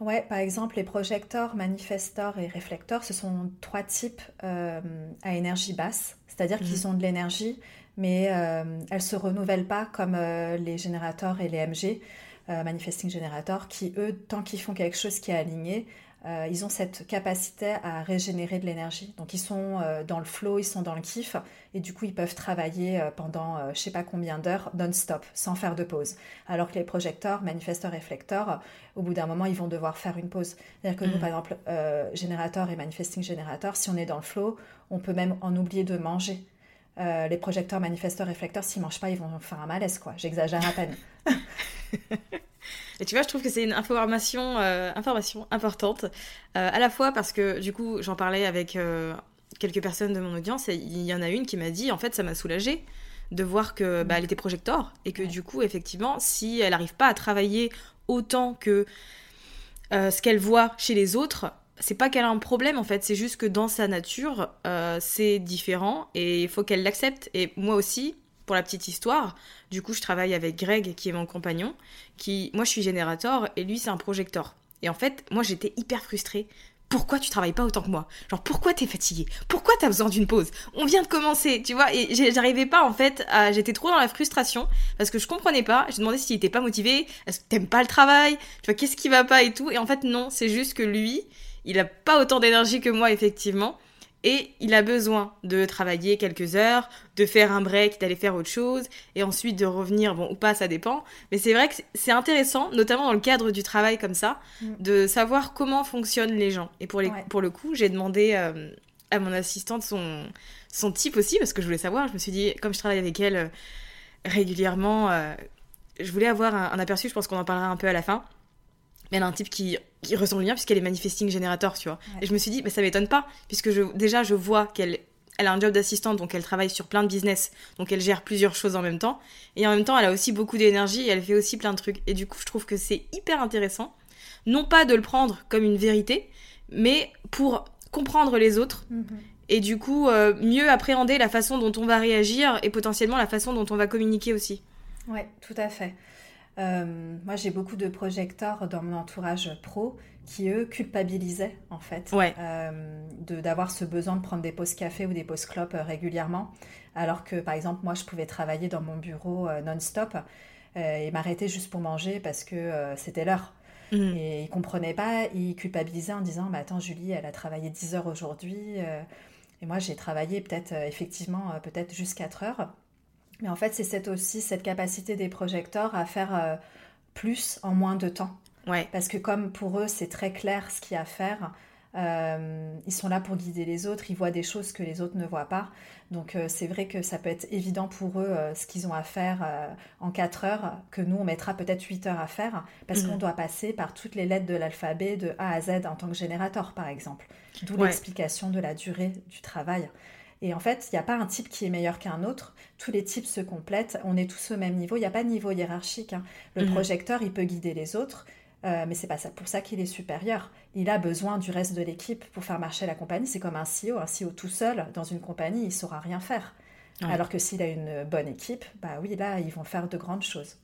Speaker 2: Ouais, par exemple, les projecteurs, manifestors et réflecteurs, ce sont trois types euh, à énergie basse, c'est-à-dire qu'ils mm. ont de l'énergie, mais euh, elles ne se renouvellent pas comme euh, les générateurs et les MG, Manifesting Generator, qui, eux, tant qu'ils font quelque chose qui est aligné, euh, ils ont cette capacité à régénérer de l'énergie. Donc ils sont euh, dans le flow, ils sont dans le kiff, et du coup ils peuvent travailler euh, pendant je sais pas combien d'heures non-stop, sans faire de pause. Alors que les projecteurs, manifesteurs, réflecteurs, au bout d'un moment ils vont devoir faire une pause. C'est-à-dire que nous, mm. par exemple, générateur et manifesting générateur, si on est dans le flow, on peut même en oublier de manger. les projecteurs, manifesteurs, réflecteurs, s'ils mangent pas, ils vont faire un malaise, quoi. J'exagère à peine.
Speaker 1: Et tu vois, je trouve que c'est une information, euh, information importante, euh, à la fois parce que du coup, j'en parlais avec euh, quelques personnes de mon audience et il y en a une qui m'a dit, en fait, ça m'a soulagée de voir que bah, elle était projecteur et que du coup, effectivement, si elle n'arrive pas à travailler autant que ce qu'elle voit chez les autres, c'est pas qu'elle a un problème en fait, c'est juste que dans sa nature, c'est différent et il faut qu'elle l'accepte. Et moi aussi, pour la petite histoire, du coup, je travaille avec Greg, qui est mon compagnon, qui, moi, je suis générateur et lui, c'est un projecteur. Et en fait, moi, j'étais hyper frustrée. Pourquoi tu travailles pas autant que moi? Genre, pourquoi t'es fatigué Pourquoi t'as besoin d'une pause? On vient de commencer, tu vois Et j'arrivais pas, en fait, à... j'étais trop dans la frustration parce que je comprenais pas. Je demandais s'il était pas motivé. Est-ce que t'aimes pas le travail? Tu vois, qu'est-ce qui va pas et tout Et en fait, non, c'est juste que lui, il a pas autant d'énergie que moi, effectivement et il a besoin de travailler quelques heures, de faire un break, d'aller faire autre chose, et ensuite de revenir, bon, ou pas, ça dépend. Mais c'est vrai que c'est intéressant, notamment dans le cadre du travail comme ça, mm. de savoir comment fonctionnent les gens. Et pour, les, pour le coup, j'ai demandé euh, à mon assistante son, son type aussi, parce que je voulais savoir. Je me suis dit, comme je travaille avec elle euh, régulièrement, euh, je voulais avoir un aperçu, je pense qu'on en parlera un peu à la fin elle a un type qui, qui ressemble bien puisqu'elle est manifesting générateur, tu vois. Et je me suis dit, mais ça m'étonne pas, puisque je, déjà je vois qu'elle elle a un job d'assistante, donc elle travaille sur plein de business, donc elle gère plusieurs choses en même temps. Et en même temps, elle a aussi beaucoup d'énergie et elle fait aussi plein de trucs. Et du coup, je trouve que c'est hyper intéressant, non pas de le prendre comme une vérité, mais pour comprendre les autres. Mhm. Et du coup, euh, mieux appréhender la façon dont on va réagir et potentiellement la façon dont on va communiquer aussi.
Speaker 2: Ouais, tout à fait. Euh, moi, j'ai beaucoup de projecteurs dans mon entourage pro qui, eux, culpabilisaient, en fait, euh, d'avoir ce besoin de prendre des pauses café ou des pauses clopes euh, régulièrement. Alors que, par exemple, moi, je pouvais travailler dans mon bureau non-stop et m'arrêter juste pour manger parce que c'était l'heure. Mmh. Et ils comprenaient pas, ils culpabilisaient en disant bah, Attends, Julie, elle a travaillé 10 heures aujourd'hui. et moi, j'ai travaillé peut-être, effectivement, peut-être juste 4 heures. Mais en fait, c'est aussi cette capacité des projecteurs à faire euh, plus en moins de temps.
Speaker 1: Ouais.
Speaker 2: Parce que comme pour eux, c'est très clair ce qu'il y a à faire, euh, ils sont là pour guider les autres, ils voient des choses que les autres ne voient pas. Donc euh, c'est vrai que ça peut être évident pour eux ce qu'ils ont à faire en 4 heures, que nous, on mettra peut-être 8 heures à faire, parce qu'on mhm. doit passer par toutes les lettres de l'alphabet de A à Z en tant que générateur, par exemple. D'où l'explication de la durée du travail. Et en fait, il n'y a pas un type qui est meilleur qu'un autre. Tous les types se complètent. On est tous au même niveau. Il n'y a pas de niveau hiérarchique. Hein. Le mhm. projecteur, il peut guider les autres. Euh, mais c'est pas ça, pour ça qu'il est supérieur. Il a besoin du reste de l'équipe pour faire marcher la compagnie. C'est comme un CEO. Un CEO tout seul dans une compagnie, il saura rien faire. Alors que s'il a une bonne équipe, bah oui, là, ils vont faire de grandes choses.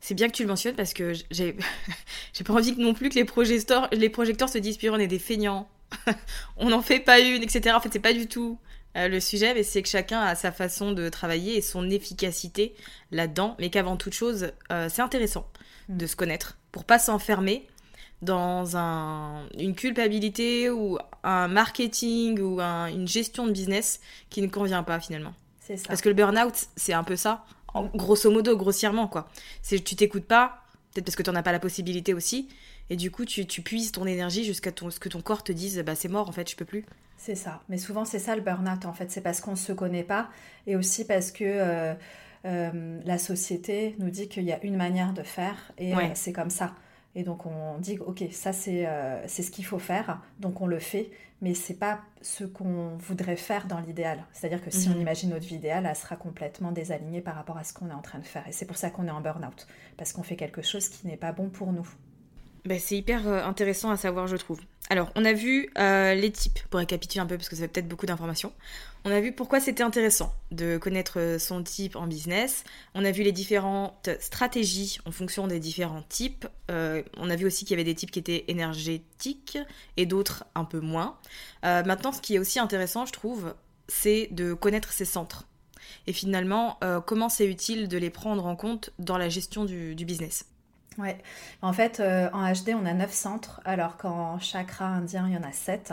Speaker 1: C'est bien que tu le mentionnes parce que j'ai j'ai pas envie non plus que les projecteurs, les projecteurs se disent on est des feignants. on n'en fait pas une, etc. En fait, c'est pas du tout euh, le sujet, mais c'est que chacun a sa façon de travailler et son efficacité là-dedans. Mais qu'avant toute chose, euh, c'est intéressant mm. de se connaître pour pas s'enfermer dans une culpabilité ou un marketing ou une gestion de business qui ne convient pas finalement.
Speaker 2: C'est ça.
Speaker 1: Parce que le burn-out, c'est un peu ça, grosso modo, grossièrement quoi. C'est tu t'écoutes pas, peut-être parce que tu n'en as pas la possibilité aussi, Et du coup, tu, tu puises ton énergie jusqu'à ce que ton corps te dise bah, c'est mort, en fait, je peux plus.
Speaker 2: C'est ça. Mais souvent, c'est ça le burn-out, en fait. C'est parce qu'on ne se connaît pas et aussi parce que euh, euh, la société nous dit qu'il y a une manière de faire et euh, c'est comme ça. Et donc, on dit, OK, ça, c'est c'est ce qu'il faut faire. Donc, on le fait. Mais c'est pas ce qu'on voudrait faire dans l'idéal. C'est-à-dire que si on
Speaker 1: Mhm.
Speaker 2: imagine notre vie idéale, elle sera complètement désalignée par rapport à ce qu'on est en train de faire. Et c'est pour ça qu'on est en burn-out. Parce qu'on fait quelque chose qui n'est pas bon pour nous.
Speaker 1: Bah, c'est hyper euh, intéressant à savoir, je trouve. Alors, on a vu euh, les types, pour récapituler un peu, parce que ça fait peut-être beaucoup d'informations. On a vu pourquoi c'était intéressant de connaître euh, son type en business. On a vu les différentes stratégies en fonction des différents types. On a vu aussi qu'il y avait des types qui étaient énergétiques et d'autres un peu moins. Maintenant, ce qui est aussi intéressant, je trouve, c'est de connaître ses centres. Et finalement, comment c'est utile de les prendre en compte dans la gestion du business.
Speaker 2: Ouais. En fait, euh, en HD, on a 9 centres, alors qu'en chakra indien, il y en a 7.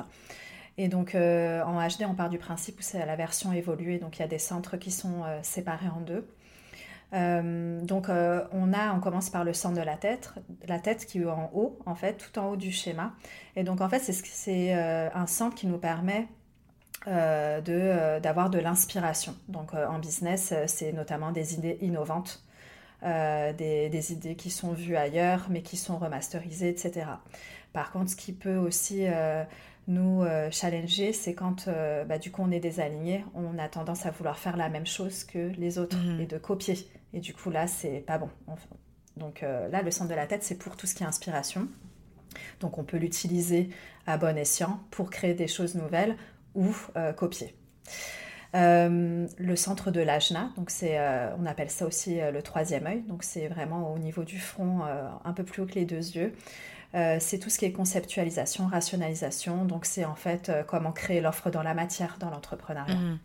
Speaker 2: Et donc, euh, en HD, on part du principe où c'est la version évoluée, donc il y a des centres qui sont euh, séparés en deux. Donc, on a, on commence par le centre de la tête, la tête qui est en haut, en fait, tout en haut du schéma. Et donc, en fait, c'est ce- c'est un centre qui nous permet euh, de, d'avoir de l'inspiration. Donc, en business, c'est notamment des idées innovantes euh, des, des idées qui sont vues ailleurs, mais qui sont remasterisées, etc. Par contre, ce qui peut aussi euh, nous euh, challenger, c'est quand bah, du coup on est désaligné, on a tendance à vouloir faire la même chose que les autres
Speaker 1: Mhm.
Speaker 2: et de copier. Et du coup là, c'est pas bon. Enfin, Donc là, le centre de la tête, c'est pour tout ce qui est inspiration. Donc on peut l'utiliser à bon escient pour créer des choses nouvelles ou copier. Euh, le centre de l'ajna, donc c'est, euh, on appelle ça aussi euh, le troisième œil, donc c'est vraiment au niveau du front, un peu plus haut que les deux yeux. C'est tout ce qui est conceptualisation, rationalisation, donc c'est en fait comment créer l'offre dans la matière dans l'entrepreneuriat.
Speaker 1: Mhm.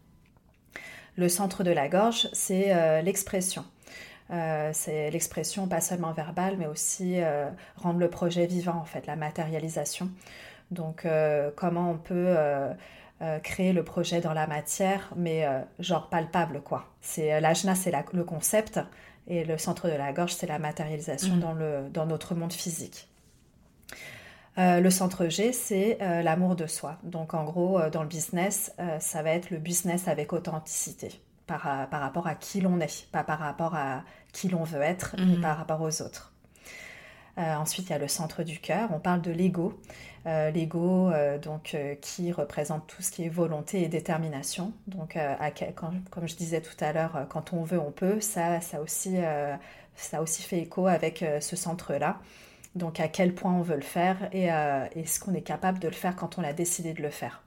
Speaker 2: Le centre de la gorge, c'est l'expression. Euh, c'est l'expression pas seulement verbale, mais aussi euh, rendre le projet vivant, en fait, la matérialisation. Donc, euh, comment on peut euh, créer le projet dans la matière, mais euh, genre palpable, quoi. C'est euh, l'ajna, c'est la- le concept, et le centre de la gorge, c'est la matérialisation
Speaker 1: Mhm.
Speaker 2: dans, le, dans notre monde physique. Euh, le centre G, c'est euh, l'amour de soi. Donc en gros, euh, dans le business, ça va être le business avec authenticité par, par rapport à qui l'on est, pas par rapport à qui l'on veut être, mais
Speaker 1: Mhm.
Speaker 2: par rapport aux autres. Ensuite, il y a le centre du cœur. On parle de l'ego. Euh, l'ego, euh, donc, euh, qui représente tout ce qui est volonté et détermination. Donc, comme je disais tout à l'heure, quand on veut, on peut. Ça, ça aussi, ça aussi fait écho avec ce centre-là. Donc, à quel point on veut le faire et est-ce qu'on est capable de le faire quand on a décidé de le faire.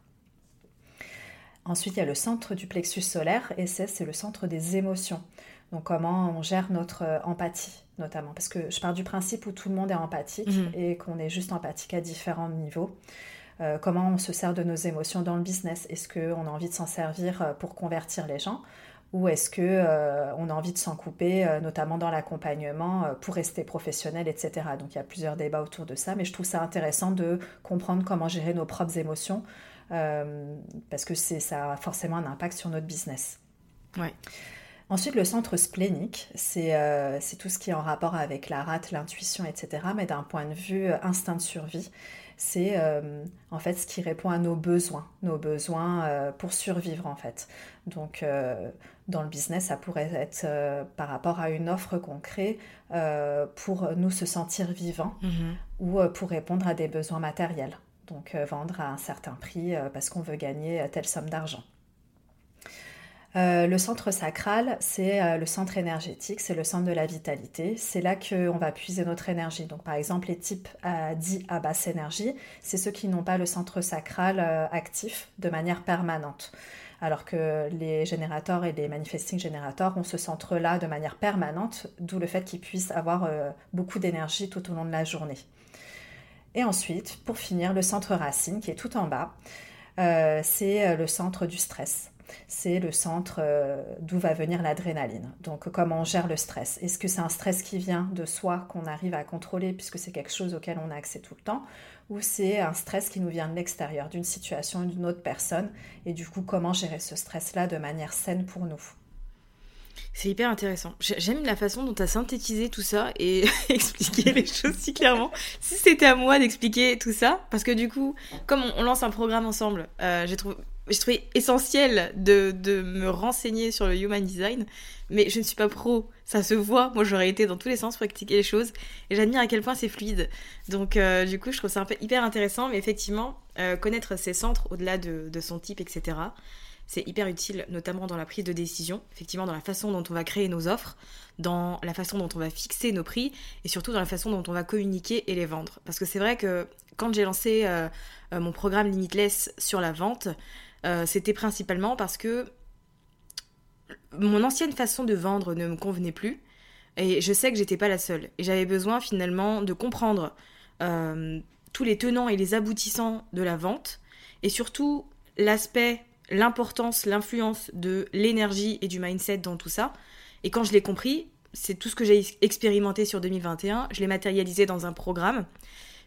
Speaker 2: Ensuite, il y a le centre du plexus solaire et c'est le centre des émotions. Donc, comment on gère notre euh, empathie, notamment. Parce que je pars du principe où tout le monde est empathique
Speaker 1: Mhm.
Speaker 2: et qu'on est juste empathique à différents niveaux. Euh, comment on se sert de nos émotions dans le business? Est-ce qu'on a envie de s'en servir euh, pour convertir les gens? Ou est-ce que euh, on a envie de s'en couper, euh, notamment dans l'accompagnement, euh, pour rester professionnel, etc. Donc il y a plusieurs débats autour de ça, mais je trouve ça intéressant de comprendre comment gérer nos propres émotions, parce que c'est ça a forcément un impact sur notre business.
Speaker 1: Ouais.
Speaker 2: Ensuite, le centre splénique, c'est euh, c'est tout ce qui est en rapport avec la rate, l'intuition, etc. Mais d'un point de vue euh, instinct de survie, c'est euh, en fait ce qui répond à nos besoins, nos besoins euh, pour survivre en fait. Donc dans le business, ça pourrait être par rapport à une offre qu'on crée euh, pour nous se sentir vivants
Speaker 1: Mhm.
Speaker 2: ou pour répondre à des besoins matériels. Donc vendre à un certain prix parce qu'on veut gagner telle somme d'argent. Euh, le centre sacral, c'est euh, le centre énergétique, c'est le centre de la vitalité. C'est là qu'on va puiser notre énergie. Donc, par exemple, les types euh, dits à basse énergie, c'est ceux qui n'ont pas le centre sacral euh, actif de manière permanente. Alors que les générateurs et les manifesting générateurs ont ce centre-là de manière permanente, d'où le fait qu'ils puissent avoir beaucoup d'énergie tout au long de la journée. Et ensuite, pour finir, le centre racine qui est tout en bas, c'est le centre du stress. C'est le centre euh, d'où va venir l'adrénaline. Donc comment on gère le stress Est-ce que c'est un stress qui vient de soi qu'on arrive à contrôler puisque c'est quelque chose auquel on a accès tout le temps Ou c'est un stress qui nous vient de l'extérieur, d'une situation, d'une autre personne? Et du coup, comment gérer ce stress-là de manière saine pour nous?
Speaker 1: C'est hyper intéressant. J'aime la façon dont tu as synthétisé tout ça et expliqué les choses si clairement. Si c'était à moi d'expliquer tout ça, parce que du coup, comme on, lance un programme ensemble, euh, j'ai trouvé, essentiel de, de, me renseigner sur le human design, mais je ne suis pas pro, ça se voit. Moi, j'aurais été dans tous les sens pour expliquer les choses et j'admire à quel point c'est fluide. Donc, euh, du coup, je trouve ça un peu hyper intéressant, mais effectivement, euh, connaître ses centres au-delà de, de son type, etc c'est hyper utile, notamment dans la prise de décision, effectivement dans la façon dont on va créer nos offres, dans la façon dont on va fixer nos prix et surtout dans la façon dont on va communiquer et les vendre. Parce que c'est vrai que quand j'ai lancé euh, mon programme Limitless sur la vente, euh, c'était principalement parce que mon ancienne façon de vendre ne me convenait plus et je sais que j'étais pas la seule. Et j'avais besoin finalement de comprendre tous les tenants et les aboutissants de la vente et surtout l'aspect l'importance, l'influence de l'énergie et du mindset dans tout ça. Et quand je l'ai compris, c'est tout ce que j'ai expérimenté sur 2021, je l'ai matérialisé dans un programme.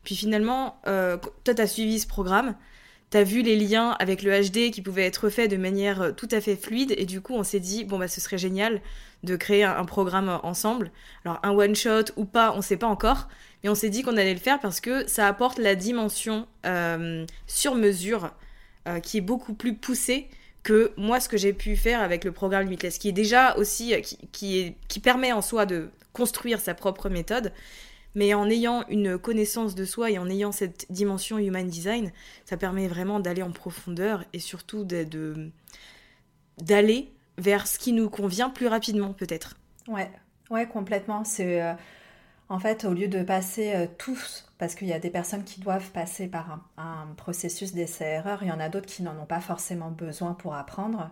Speaker 1: Puis finalement, euh, toi, tu as suivi ce programme, tu as vu les liens avec le HD qui pouvaient être faits de manière euh, tout à fait fluide, et du coup, on s'est dit, bon, bah, ce serait génial de créer un, programme ensemble. Alors, un one-shot ou pas, on sait pas encore, mais on s'est dit qu'on allait le faire parce que ça apporte la dimension euh, sur mesure euh, qui est beaucoup plus poussé que moi ce que j'ai pu faire avec le programme Limitless, qui est déjà aussi, qui, qui permet en soi de construire sa propre méthode, mais en ayant une connaissance de soi et en ayant cette dimension human design, ça permet vraiment d'aller en profondeur et surtout d'aller vers ce qui nous convient plus rapidement peut-être.
Speaker 2: Ouais, ouais, complètement. C'est euh, en fait, au lieu de passer euh, tous, parce qu'il y a des personnes qui doivent passer par un, processus d'essai-erreur, il y en a d'autres qui n'en ont pas forcément besoin pour apprendre.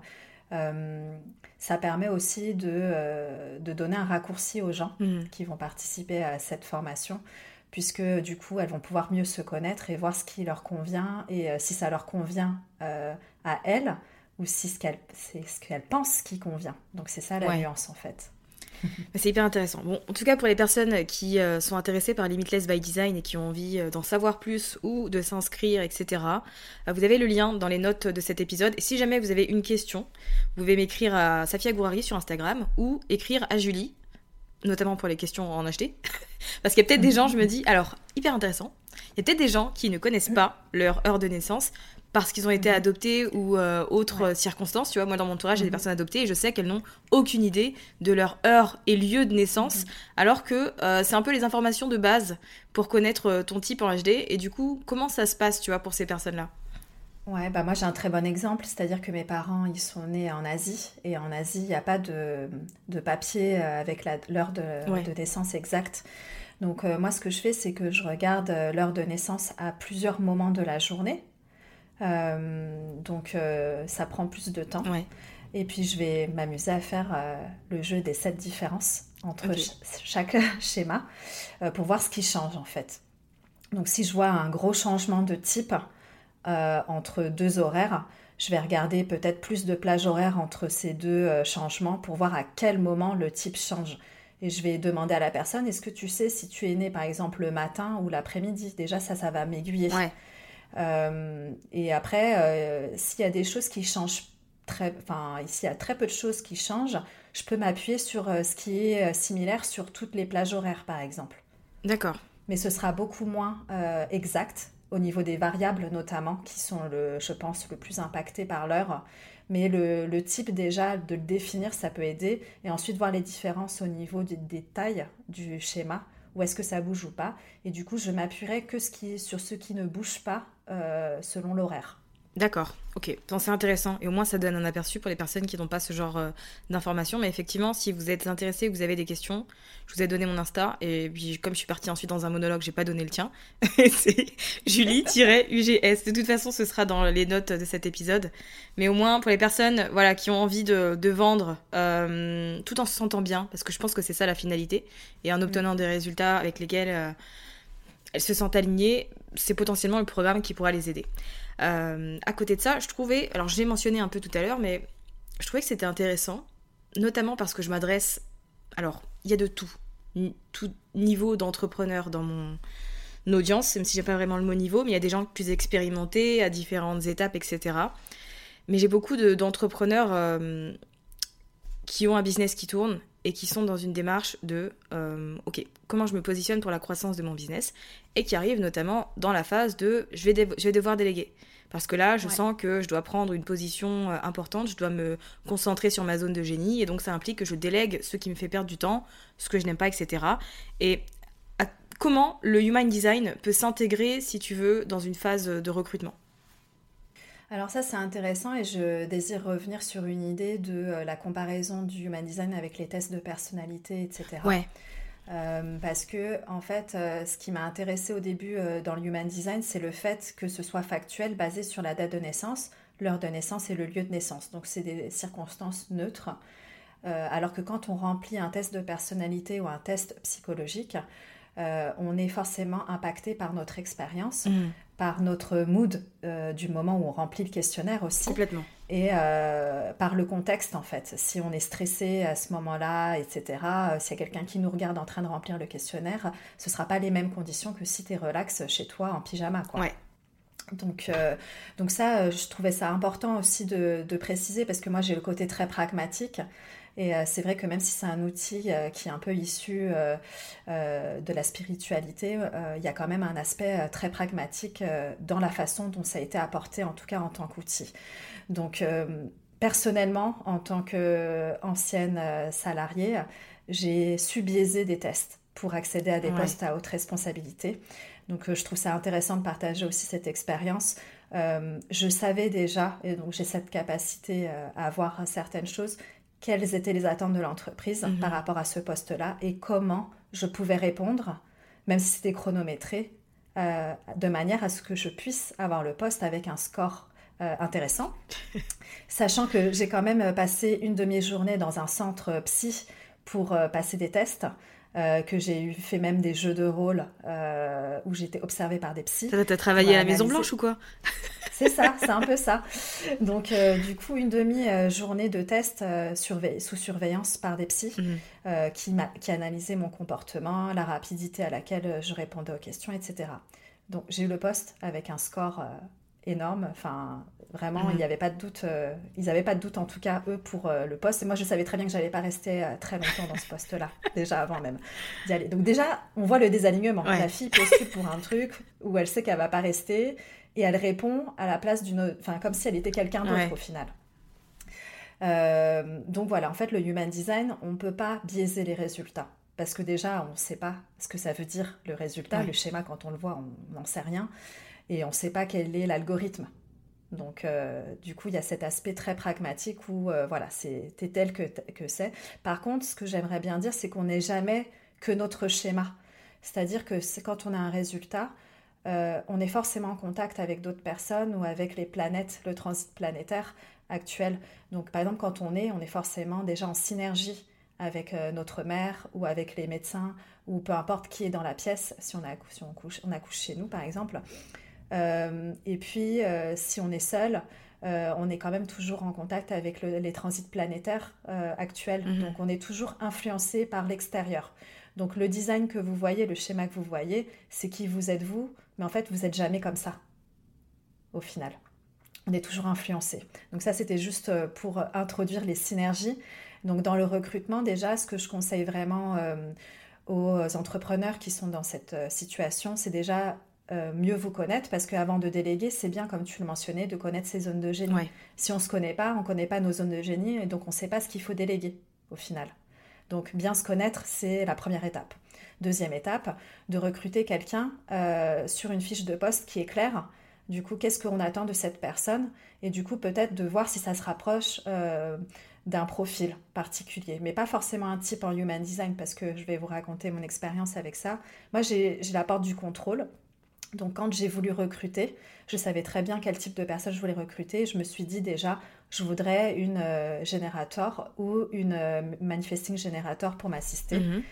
Speaker 2: Euh, ça permet aussi de, euh, de, donner un raccourci aux gens mmh. qui vont participer à cette formation, puisque du coup, elles vont pouvoir mieux se connaître et voir ce qui leur convient et si ça leur convient à elles ou si c'est ce qu'elles pensent qui convient. Donc c'est ça la nuance en fait.
Speaker 1: C'est hyper intéressant. Bon, en tout cas, pour les personnes qui euh, sont intéressées par Limitless by Design et qui ont envie euh, d'en savoir plus ou de s'inscrire, etc., euh, vous avez le lien dans les notes de cet épisode. Et si jamais vous avez une question, vous pouvez m'écrire à Safia Gourari sur Instagram ou écrire à Julie, notamment pour les questions en acheter. Parce qu'il y a peut-être des gens, je me dis, alors, hyper intéressant, il y a peut-être des gens qui ne connaissent pas leur heure de naissance parce qu'ils ont été mhm. adoptés ou euh, autres circonstances. Tu vois, moi dans mon entourage, j'ai des mhm. personnes adoptées et je sais qu'elles n'ont aucune idée de leur heure et lieu de naissance, mhm. alors que euh, c'est un peu les informations de base pour connaître euh, ton type en HD. Et du coup, comment ça se passe, tu vois, pour ces personnes-là?
Speaker 2: Ouais, bah moi j'ai un très bon exemple, c'est-à-dire que mes parents ils sont nés en Asie et en Asie il n'y a pas de, de papier avec l'heure de, de, naissance exacte. Donc moi ce que je fais c'est que je regarde l'heure de naissance à plusieurs moments de la journée euh, donc euh, ça prend plus de temps. Et puis je vais m'amuser à faire euh, le jeu des sept différences entre chaque schéma pour voir ce qui change en fait. Donc si je vois un gros changement de type entre deux horaires, je vais regarder peut-être plus de plages horaires entre ces deux changements pour voir à quel moment le type change. Et je vais demander à la personne, est-ce que tu sais si tu es né par exemple le matin ou l'après-midi? Déjà ça, ça va m'aiguiller. Euh, et après, euh, s'il y a des choses qui changent très, enfin, ici, il y a très peu de choses qui changent, je peux m'appuyer sur euh, ce qui est similaire sur toutes les plages horaires, par exemple.
Speaker 1: D'accord.
Speaker 2: Mais ce sera beaucoup moins exact au niveau des variables notamment, qui sont, le, je pense, le plus impacté par l'heure. Mais le, type déjà, de le définir, ça peut aider. Et ensuite voir les différences au niveau des détails du schéma ou est-ce que ça bouge ou pas. Et du coup, je m'appuierai que ce qui, sur ce qui ne bouge pas euh, selon l'horaire.
Speaker 1: D'accord, ok. C'est intéressant. Et au moins, ça donne un aperçu pour les personnes qui n'ont pas ce genre euh, d'informations. Mais effectivement, si vous êtes intéressé ou vous avez des questions, je vous ai donné mon Insta. Et puis, comme je suis partie ensuite dans un monologue, j'ai pas donné le tien. c'est Julie-UGS. De toute façon, ce sera dans les notes de cet épisode. Mais au moins, pour les personnes voilà, qui ont envie de, vendre euh, tout en se sentant bien, parce que je pense que c'est ça la finalité, et en obtenant des résultats avec lesquels elles se sentent alignées, c'est potentiellement le programme qui pourra les aider. Euh, à côté de ça, je trouvais, alors j'ai mentionné un peu tout à l'heure, mais je trouvais que c'était intéressant, notamment parce que je m'adresse, alors il y a de tout, tout niveau d'entrepreneur dans mon audience, même si j'ai pas vraiment le mot niveau, mais il y a des gens plus expérimentés à différentes étapes, etc. Mais j'ai beaucoup d'entrepreneurs euh, qui ont un business qui tourne et qui sont dans une démarche de ok comment je me positionne pour la croissance de mon business et qui arrivent notamment dans la phase de je vais, je vais devoir déléguer. Parce que là je sens que je dois prendre une position importante je dois me concentrer sur ma zone de génie et donc ça implique que je délègue ce qui me fait perdre du temps ce que je n'aime pas etc et comment le human design peut s'intégrer si tu veux dans une phase de recrutement?
Speaker 2: Alors ça c'est intéressant et je désire revenir sur une idée de euh, la comparaison du human design avec les tests de personnalité, etc.
Speaker 1: Ouais.
Speaker 2: Euh, parce que en fait, euh, ce qui m'a intéressé au début dans le human design, c'est le fait que ce soit factuel, basé sur la date de naissance, l'heure de naissance et le lieu de naissance. Donc c'est des circonstances neutres. alors que quand on remplit un test de personnalité ou un test psychologique, on est forcément impacté par notre expérience, mmh par notre mood euh, du moment où on remplit le questionnaire aussi.
Speaker 1: Complètement.
Speaker 2: Et euh, par le contexte en fait. Si on est stressé à ce moment-là, etc., euh, s'il y a quelqu'un qui nous regarde en train de remplir le questionnaire, ce ne sera pas les mêmes conditions que si tu es relax chez toi en pyjama. Quoi.
Speaker 1: Ouais.
Speaker 2: Donc, donc ça, je trouvais ça important aussi de, de préciser parce que moi j'ai le côté très pragmatique et euh, c'est vrai que même si c'est un outil euh, qui est un peu issu euh, de la spiritualité, il y a quand même un aspect très pragmatique dans la façon dont ça a été apporté, en tout cas en tant qu'outil. Donc, personnellement, en tant qu'ancienne salariée, j'ai su biaiser des tests pour accéder à des postes à haute responsabilité. Donc je trouve ça intéressant de partager aussi cette expérience. je savais déjà, et donc j'ai cette capacité à voir certaines choses, quelles étaient les attentes de l'entreprise mhm. par rapport à ce poste-là et comment je pouvais répondre, même si c'était chronométré, euh, de manière à ce que je puisse avoir le poste avec un score euh, intéressant. Sachant que j'ai quand même passé une demi-journée dans un centre psy pour euh, passer des tests. Que j'ai eu fait même des jeux de rôle où j'étais observée par des psys.
Speaker 1: T'as travaillé à la Maison Blanche ou quoi?
Speaker 2: C'est ça, c'est un peu ça. Donc, euh, du coup, une demi-journée de test euh, sous surveillance par des psys mhm. euh, qui, qui analysaient mon comportement, la rapidité à laquelle je répondais aux questions, etc. Donc, j'ai eu le poste avec un score énorme. Enfin, vraiment, il n'y avait pas de doute. ils n'avaient pas de doute, en tout cas, eux, pour le poste. Et moi, je savais très bien que je n'allais pas rester très longtemps dans ce poste-là, déjà avant même d'y aller. Donc, déjà, on voit le désalignement. La fille postule pour un truc où elle sait qu'elle va pas rester et elle répond à la place d'une enfin comme si elle était quelqu'un d'autre au final. Euh, donc voilà, en fait, le human design, on ne peut pas biaiser les résultats. Parce que déjà, on ne sait pas ce que ça veut dire le résultat. Le schéma, quand on le voit, on n'en sait rien. Et on ne sait pas quel est l'algorithme. Donc, euh, du coup, il y a cet aspect très pragmatique où, euh, voilà, c'est tel que, c'est. Par contre, ce que j'aimerais bien dire, c'est qu'on n'est jamais que notre schéma. C'est-à-dire que quand on a un résultat, euh, on est forcément en contact avec d'autres personnes ou avec les planètes, le transit planétaire actuel. Donc par exemple, quand on est, on est forcément déjà en synergie avec euh, notre mère ou avec les médecins ou peu importe qui est dans la pièce, si on, a, on accouche chez nous par exemple. Euh, et puis si on est seul, on est quand même toujours en contact avec les transits planétaires actuels. Mhm. Donc on est toujours influencé par l'extérieur. Donc le design que vous voyez, le schéma que vous voyez, c'est qui vous êtes vous, mais en fait, vous n'êtes jamais comme ça, au final. On est toujours influencé. Donc ça, c'était juste euh, pour introduire les synergies. Donc dans le recrutement, déjà, ce que je conseille vraiment euh, aux entrepreneurs qui sont dans cette euh, situation, c'est déjà mieux vous connaître parce qu'avant de déléguer, c'est bien, comme tu le mentionnais, de connaître ses zones de génie. Si on ne se connaît pas, on ne connaît pas nos zones de génie et donc on ne sait pas ce qu'il faut déléguer au final. Donc bien se connaître, c'est la première étape. Deuxième étape, de recruter quelqu'un euh, sur une fiche de poste qui est claire. Du coup, qu'est-ce qu'on attend de cette personne? Et du coup, peut-être de voir si ça se rapproche euh, d'un profil particulier, mais pas forcément un type en human design, parce que je vais vous raconter mon expérience avec ça. Moi, j'ai la porte du contrôle. Donc quand j'ai voulu recruter, je savais très bien quel type de personne je voulais recruter. Je me suis dit déjà, je voudrais une euh, générateur ou une manifesting générateur pour m'assister. Mhm.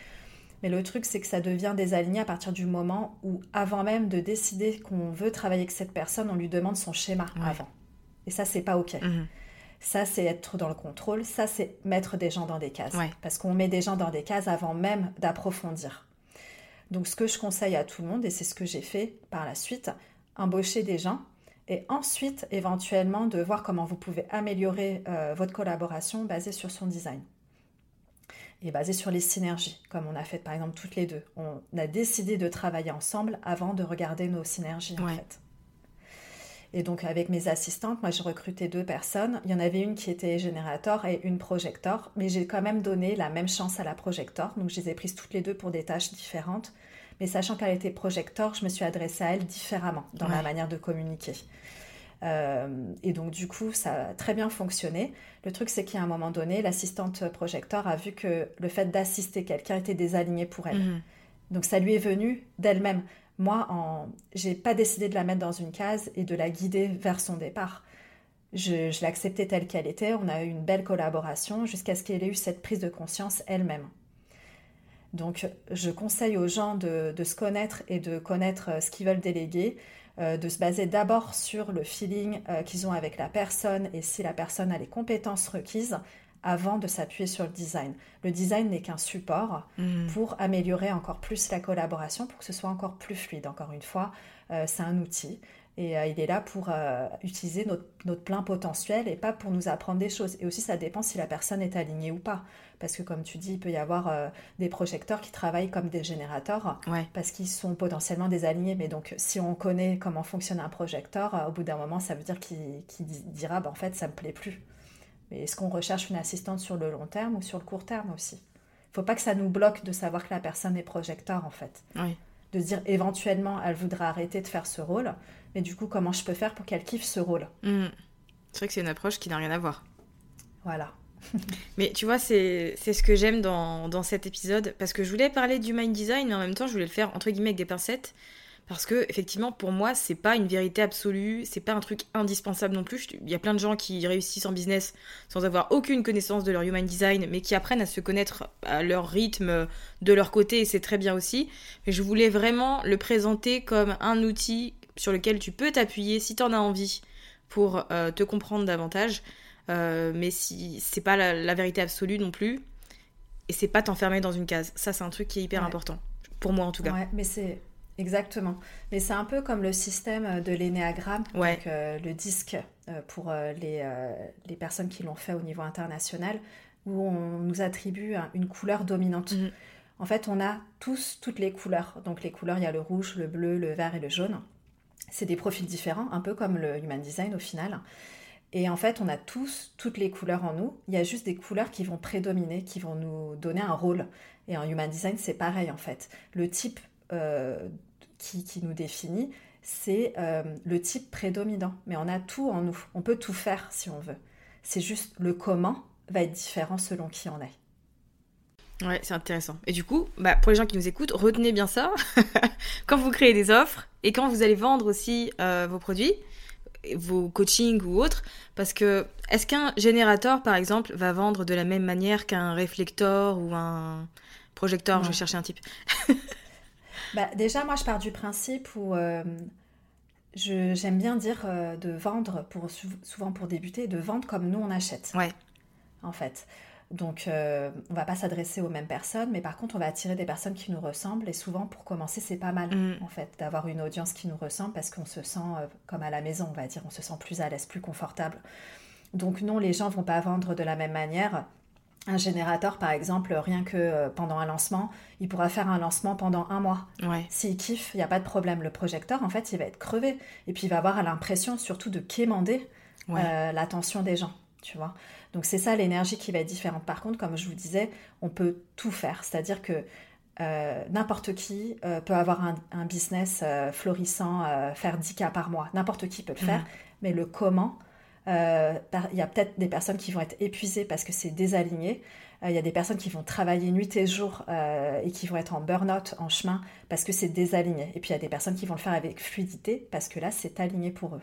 Speaker 2: Mais le truc, c'est que ça devient désaligné à partir du moment où, avant même de décider qu'on veut travailler avec cette personne, on lui demande son schéma avant. Et ça, c'est pas OK. Mhm. Ça, c'est être dans le contrôle. Ça, c'est mettre des gens dans des cases. Parce qu'on met des gens dans des cases avant même d'approfondir. Donc, ce que je conseille à tout le monde, et c'est ce que j'ai fait par la suite, embaucher des gens et ensuite, éventuellement, de voir comment vous pouvez améliorer euh, votre collaboration basée sur son design. est basé sur les synergies, comme on a fait par exemple toutes les deux. On a décidé de travailler ensemble avant de regarder nos synergies en fait. Et donc avec mes assistantes, moi j'ai recruté deux personnes. Il y en avait une qui était générateur et une projecteur, mais j'ai quand même donné la même chance à la projecteur. Donc je les ai prises toutes les deux pour des tâches différentes. Mais sachant qu'elle était projecteur, je me suis adressée à elle différemment dans la manière de communiquer. Euh, et donc du coup, ça a très bien fonctionné. Le truc, c'est qu'à un moment donné, l'assistante projecteur a vu que le fait d'assister quelqu'un était désaligné pour elle. Mhm. Donc ça lui est venu d'elle-même. Moi, en... j'ai pas décidé de la mettre dans une case et de la guider vers son départ. Je, acceptée telle qu'elle était. On a eu une belle collaboration jusqu'à ce qu'elle ait eu cette prise de conscience elle-même. Donc, je conseille aux gens de, se connaître et de connaître ce qu'ils veulent déléguer, euh, de se baser d'abord sur le feeling euh, qu'ils ont avec la personne et si la personne a les compétences requises avant de s'appuyer sur le design. Le design n'est qu'un support mhm. pour améliorer encore plus la collaboration, pour que ce soit encore plus fluide. Encore une fois, euh, c'est un outil. Et euh, il est là pour euh, utiliser notre, notre, plein potentiel et pas pour nous apprendre des choses. Et aussi, ça dépend si la personne est alignée ou pas. Parce que, comme tu dis, il peut y avoir euh, des projecteurs qui travaillent comme des générateurs parce qu'ils sont potentiellement désalignés. Mais donc, si on connaît comment fonctionne un projecteur, au bout d'un moment, ça veut dire qu'il dira bah, en fait, ça me plaît plus. Mais est-ce qu'on recherche une assistante sur le long terme ou sur le court terme aussi? Il faut pas que ça nous bloque de savoir que la personne est projecteur, en fait. De se dire éventuellement, elle voudra arrêter de faire ce rôle mais du coup, comment je peux faire pour qu'elle kiffe ce rôle?
Speaker 1: Hmm. C'est vrai que c'est une approche qui n'a rien à voir.
Speaker 2: Voilà.
Speaker 1: mais tu vois, c'est ce que j'aime dans, dans, cet épisode, parce que je voulais parler du mind design, mais en même temps, je voulais le faire entre guillemets avec des pincettes, parce que effectivement, pour moi, c'est pas une vérité absolue, c'est pas un truc indispensable non plus. Il y a plein de gens qui réussissent en business sans avoir aucune connaissance de leur human design, mais qui apprennent à se connaître à leur rythme, de leur côté, et c'est très bien aussi. Mais je voulais vraiment le présenter comme un outil sur lequel tu peux t'appuyer si tu en as envie pour euh, te comprendre davantage. Euh, mais si c'est pas la, vérité absolue non plus, et c'est pas t'enfermer dans une case. Ça, c'est un truc qui est hyper important, pour moi en tout cas.
Speaker 2: Ouais, mais c'est exactement. Mais c'est un peu comme le système de l'énéagramme, donc euh, le disque pour les, les, personnes qui l'ont fait au niveau international, où on nous attribue une couleur dominante. Mhm. En fait, on a tous toutes les couleurs. Donc les couleurs, il y a le rouge, le bleu, le vert et le jaune. C'est des profils différents, un peu comme le human design au final. Et en fait, on a tous toutes les couleurs en nous. Il y a juste des couleurs qui vont prédominer, qui vont nous donner un rôle. Et en human design, c'est pareil en fait. Le type euh, qui, nous définit, c'est euh, le type prédominant. Mais on a tout en nous. On peut tout faire si on veut. C'est juste le comment va être différent selon qui on est.
Speaker 1: Ouais, c'est intéressant. Et du coup, bah, pour les gens qui nous écoutent, retenez bien ça. quand vous créez des offres et quand vous allez vendre aussi euh, vos produits, vos coachings ou autres, parce que est-ce qu'un générateur, par exemple, va vendre de la même manière qu'un réflecteur ou un projecteur? Je chercher un type.
Speaker 2: bah, déjà, moi, je pars du principe où euh, j'aime bien dire euh, de vendre, pour, souvent pour débuter, de vendre comme nous on achète.
Speaker 1: Ouais.
Speaker 2: En fait. Donc, euh, on va pas s'adresser aux mêmes personnes, mais par contre, on va attirer des personnes qui nous ressemblent. Et souvent, pour commencer, c'est pas mal, mm. en fait, d'avoir une audience qui nous ressemble parce qu'on se sent euh, comme à la maison, on va dire. On se sent plus à l'aise, plus confortable. Donc, non, les gens vont pas vendre de la même manière. Un générateur, par exemple, rien que euh, pendant un lancement, il pourra faire un lancement pendant un mois. S'il kiffe, il n'y a pas de problème. Le projecteur, en fait, il va être crevé. Et puis, il va avoir l'impression surtout de quémander l'attention des gens, tu vois. Donc c'est ça l'énergie qui va être différente. Par contre, comme je vous disais, on peut tout faire. C'est-à-dire que euh, n'importe qui euh, peut avoir un, business euh, florissant, faire 10 cas par mois. N'importe qui peut le faire. Mhm. Mais le comment, il y a peut-être des personnes qui vont être épuisées parce que c'est désaligné. Il y a des personnes qui vont travailler nuit et jour et qui vont être en burn-out en chemin parce que c'est désaligné. Et puis il y a des personnes qui vont le faire avec fluidité parce que là, c'est aligné pour eux.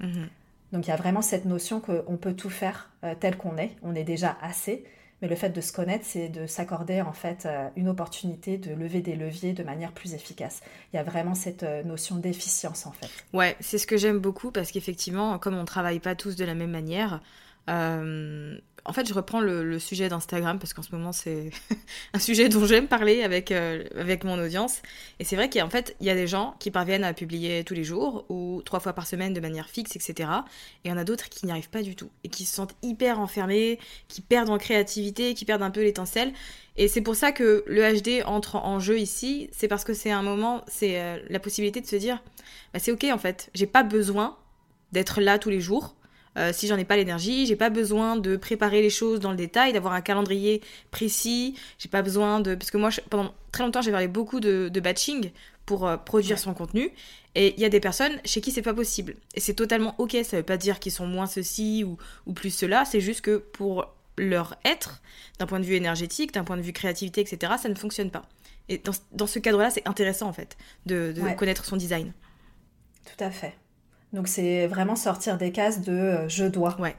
Speaker 2: Mhm. Donc il y a vraiment cette notion qu'on peut tout faire euh, tel qu'on est, on est déjà assez, mais le fait de se connaître, c'est de s'accorder en fait euh, une opportunité de lever des leviers de manière plus efficace. Il y a vraiment cette euh, notion d'efficience en fait.
Speaker 1: Ouais, c'est ce que j'aime beaucoup parce qu'effectivement, comme on travaille pas tous de la même manière, Euh, en fait, je reprends le, sujet d'Instagram parce qu'en ce moment, c'est un sujet dont j'aime parler avec, euh, avec mon audience. Et c'est vrai qu'en fait, il y a des gens qui parviennent à publier tous les jours ou trois fois par semaine de manière fixe, etc. Et il y en a d'autres qui n'y arrivent pas du tout et qui se sentent hyper enfermés, qui perdent en créativité, qui perdent un peu l'étincelle. Et c'est pour ça que le HD entre en jeu ici. C'est parce que c'est un moment, c'est euh, la possibilité de se dire, bah, c'est ok en fait, j'ai pas besoin d'être là tous les jours. Euh, si j'en ai pas l'énergie, j'ai pas besoin de préparer les choses dans le détail, d'avoir un calendrier précis, j'ai pas besoin de... Parce que moi, pendant très longtemps, j'ai parlé beaucoup de, batching pour euh, produire son contenu. Et il y a des personnes chez qui c'est pas possible. Et c'est totalement ok, ça veut pas dire qu'ils sont moins ceci ou, ou plus cela, c'est juste que pour leur être, d'un point de vue énergétique, d'un point de vue créativité, etc., ça ne fonctionne pas. Et dans, ce cadre-là, c'est intéressant en fait de, connaître son design.
Speaker 2: Tout à fait. Donc c'est vraiment sortir des cases de euh, je dois.
Speaker 1: Ouais.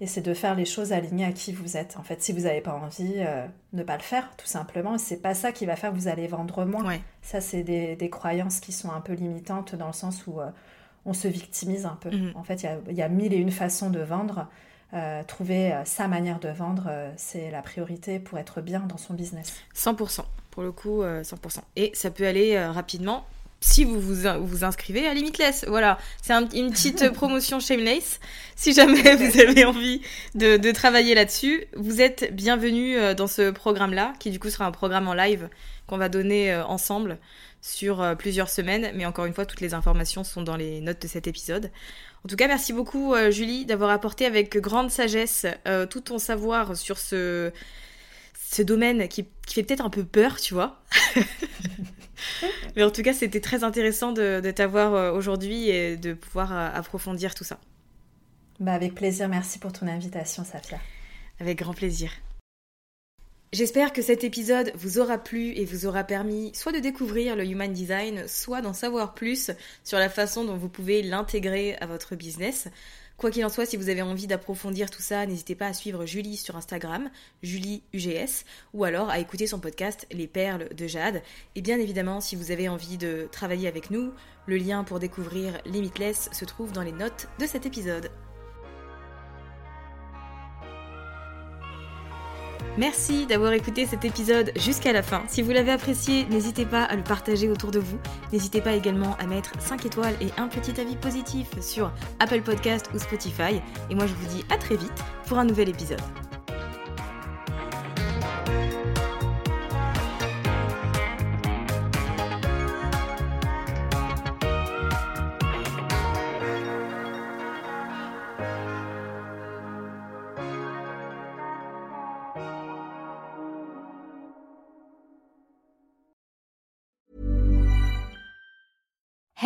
Speaker 2: Et c'est de faire les choses alignées à qui vous êtes. En fait, si vous n'avez pas envie, euh, ne pas le faire, tout simplement. Et c'est pas ça qui va faire que vous allez vendre moins.
Speaker 1: Ouais.
Speaker 2: Ça, c'est des, croyances qui sont un peu limitantes dans le sens où euh, on se victimise un peu. Mhm. En fait, il y, a mille et une façons de vendre. trouver sa manière de vendre, c'est la priorité pour être bien dans son business.
Speaker 1: 100%, pour le coup, 100%. Et ça peut aller rapidement si vous vous, vous inscrivez à Limitless. Voilà, c'est une petite promotion shameless. Si jamais vous avez envie de, travailler là-dessus, vous êtes bienvenue euh, dans ce programme-là, qui du coup sera un programme en live qu'on va donner euh, ensemble sur euh, plusieurs semaines. Mais encore une fois, toutes les informations sont dans les notes de cet épisode. En tout cas, merci beaucoup Julie d'avoir apporté avec grande sagesse tout ton savoir sur ce, domaine qui fait peut-être un peu peur, tu vois. Mais en tout cas, c'était très intéressant de, t'avoir euh, aujourd'hui et de pouvoir euh, approfondir tout ça.
Speaker 2: Bah avec plaisir, merci pour ton invitation, Safia.
Speaker 1: Avec grand plaisir. J'espère que cet épisode vous aura plu et vous aura permis soit de découvrir le Human Design, soit d'en savoir plus sur la façon dont vous pouvez l'intégrer à votre business. Quoi qu'il en soit, si vous avez envie d'approfondir tout ça, n'hésitez pas à suivre Julie sur Instagram, Julie UGS, ou alors à écouter son podcast Les Perles de Jade. Et bien évidemment, si vous avez envie de travailler avec nous, le lien pour découvrir Limitless se trouve dans les notes de cet épisode. Merci d'avoir écouté cet épisode jusqu'à la fin. Si vous l'avez apprécié, n'hésitez pas à le partager autour de vous. N'hésitez pas également à mettre 5 étoiles et un petit avis positif sur Apple Podcast ou Spotify. Et moi je vous dis à très vite pour un nouvel épisode.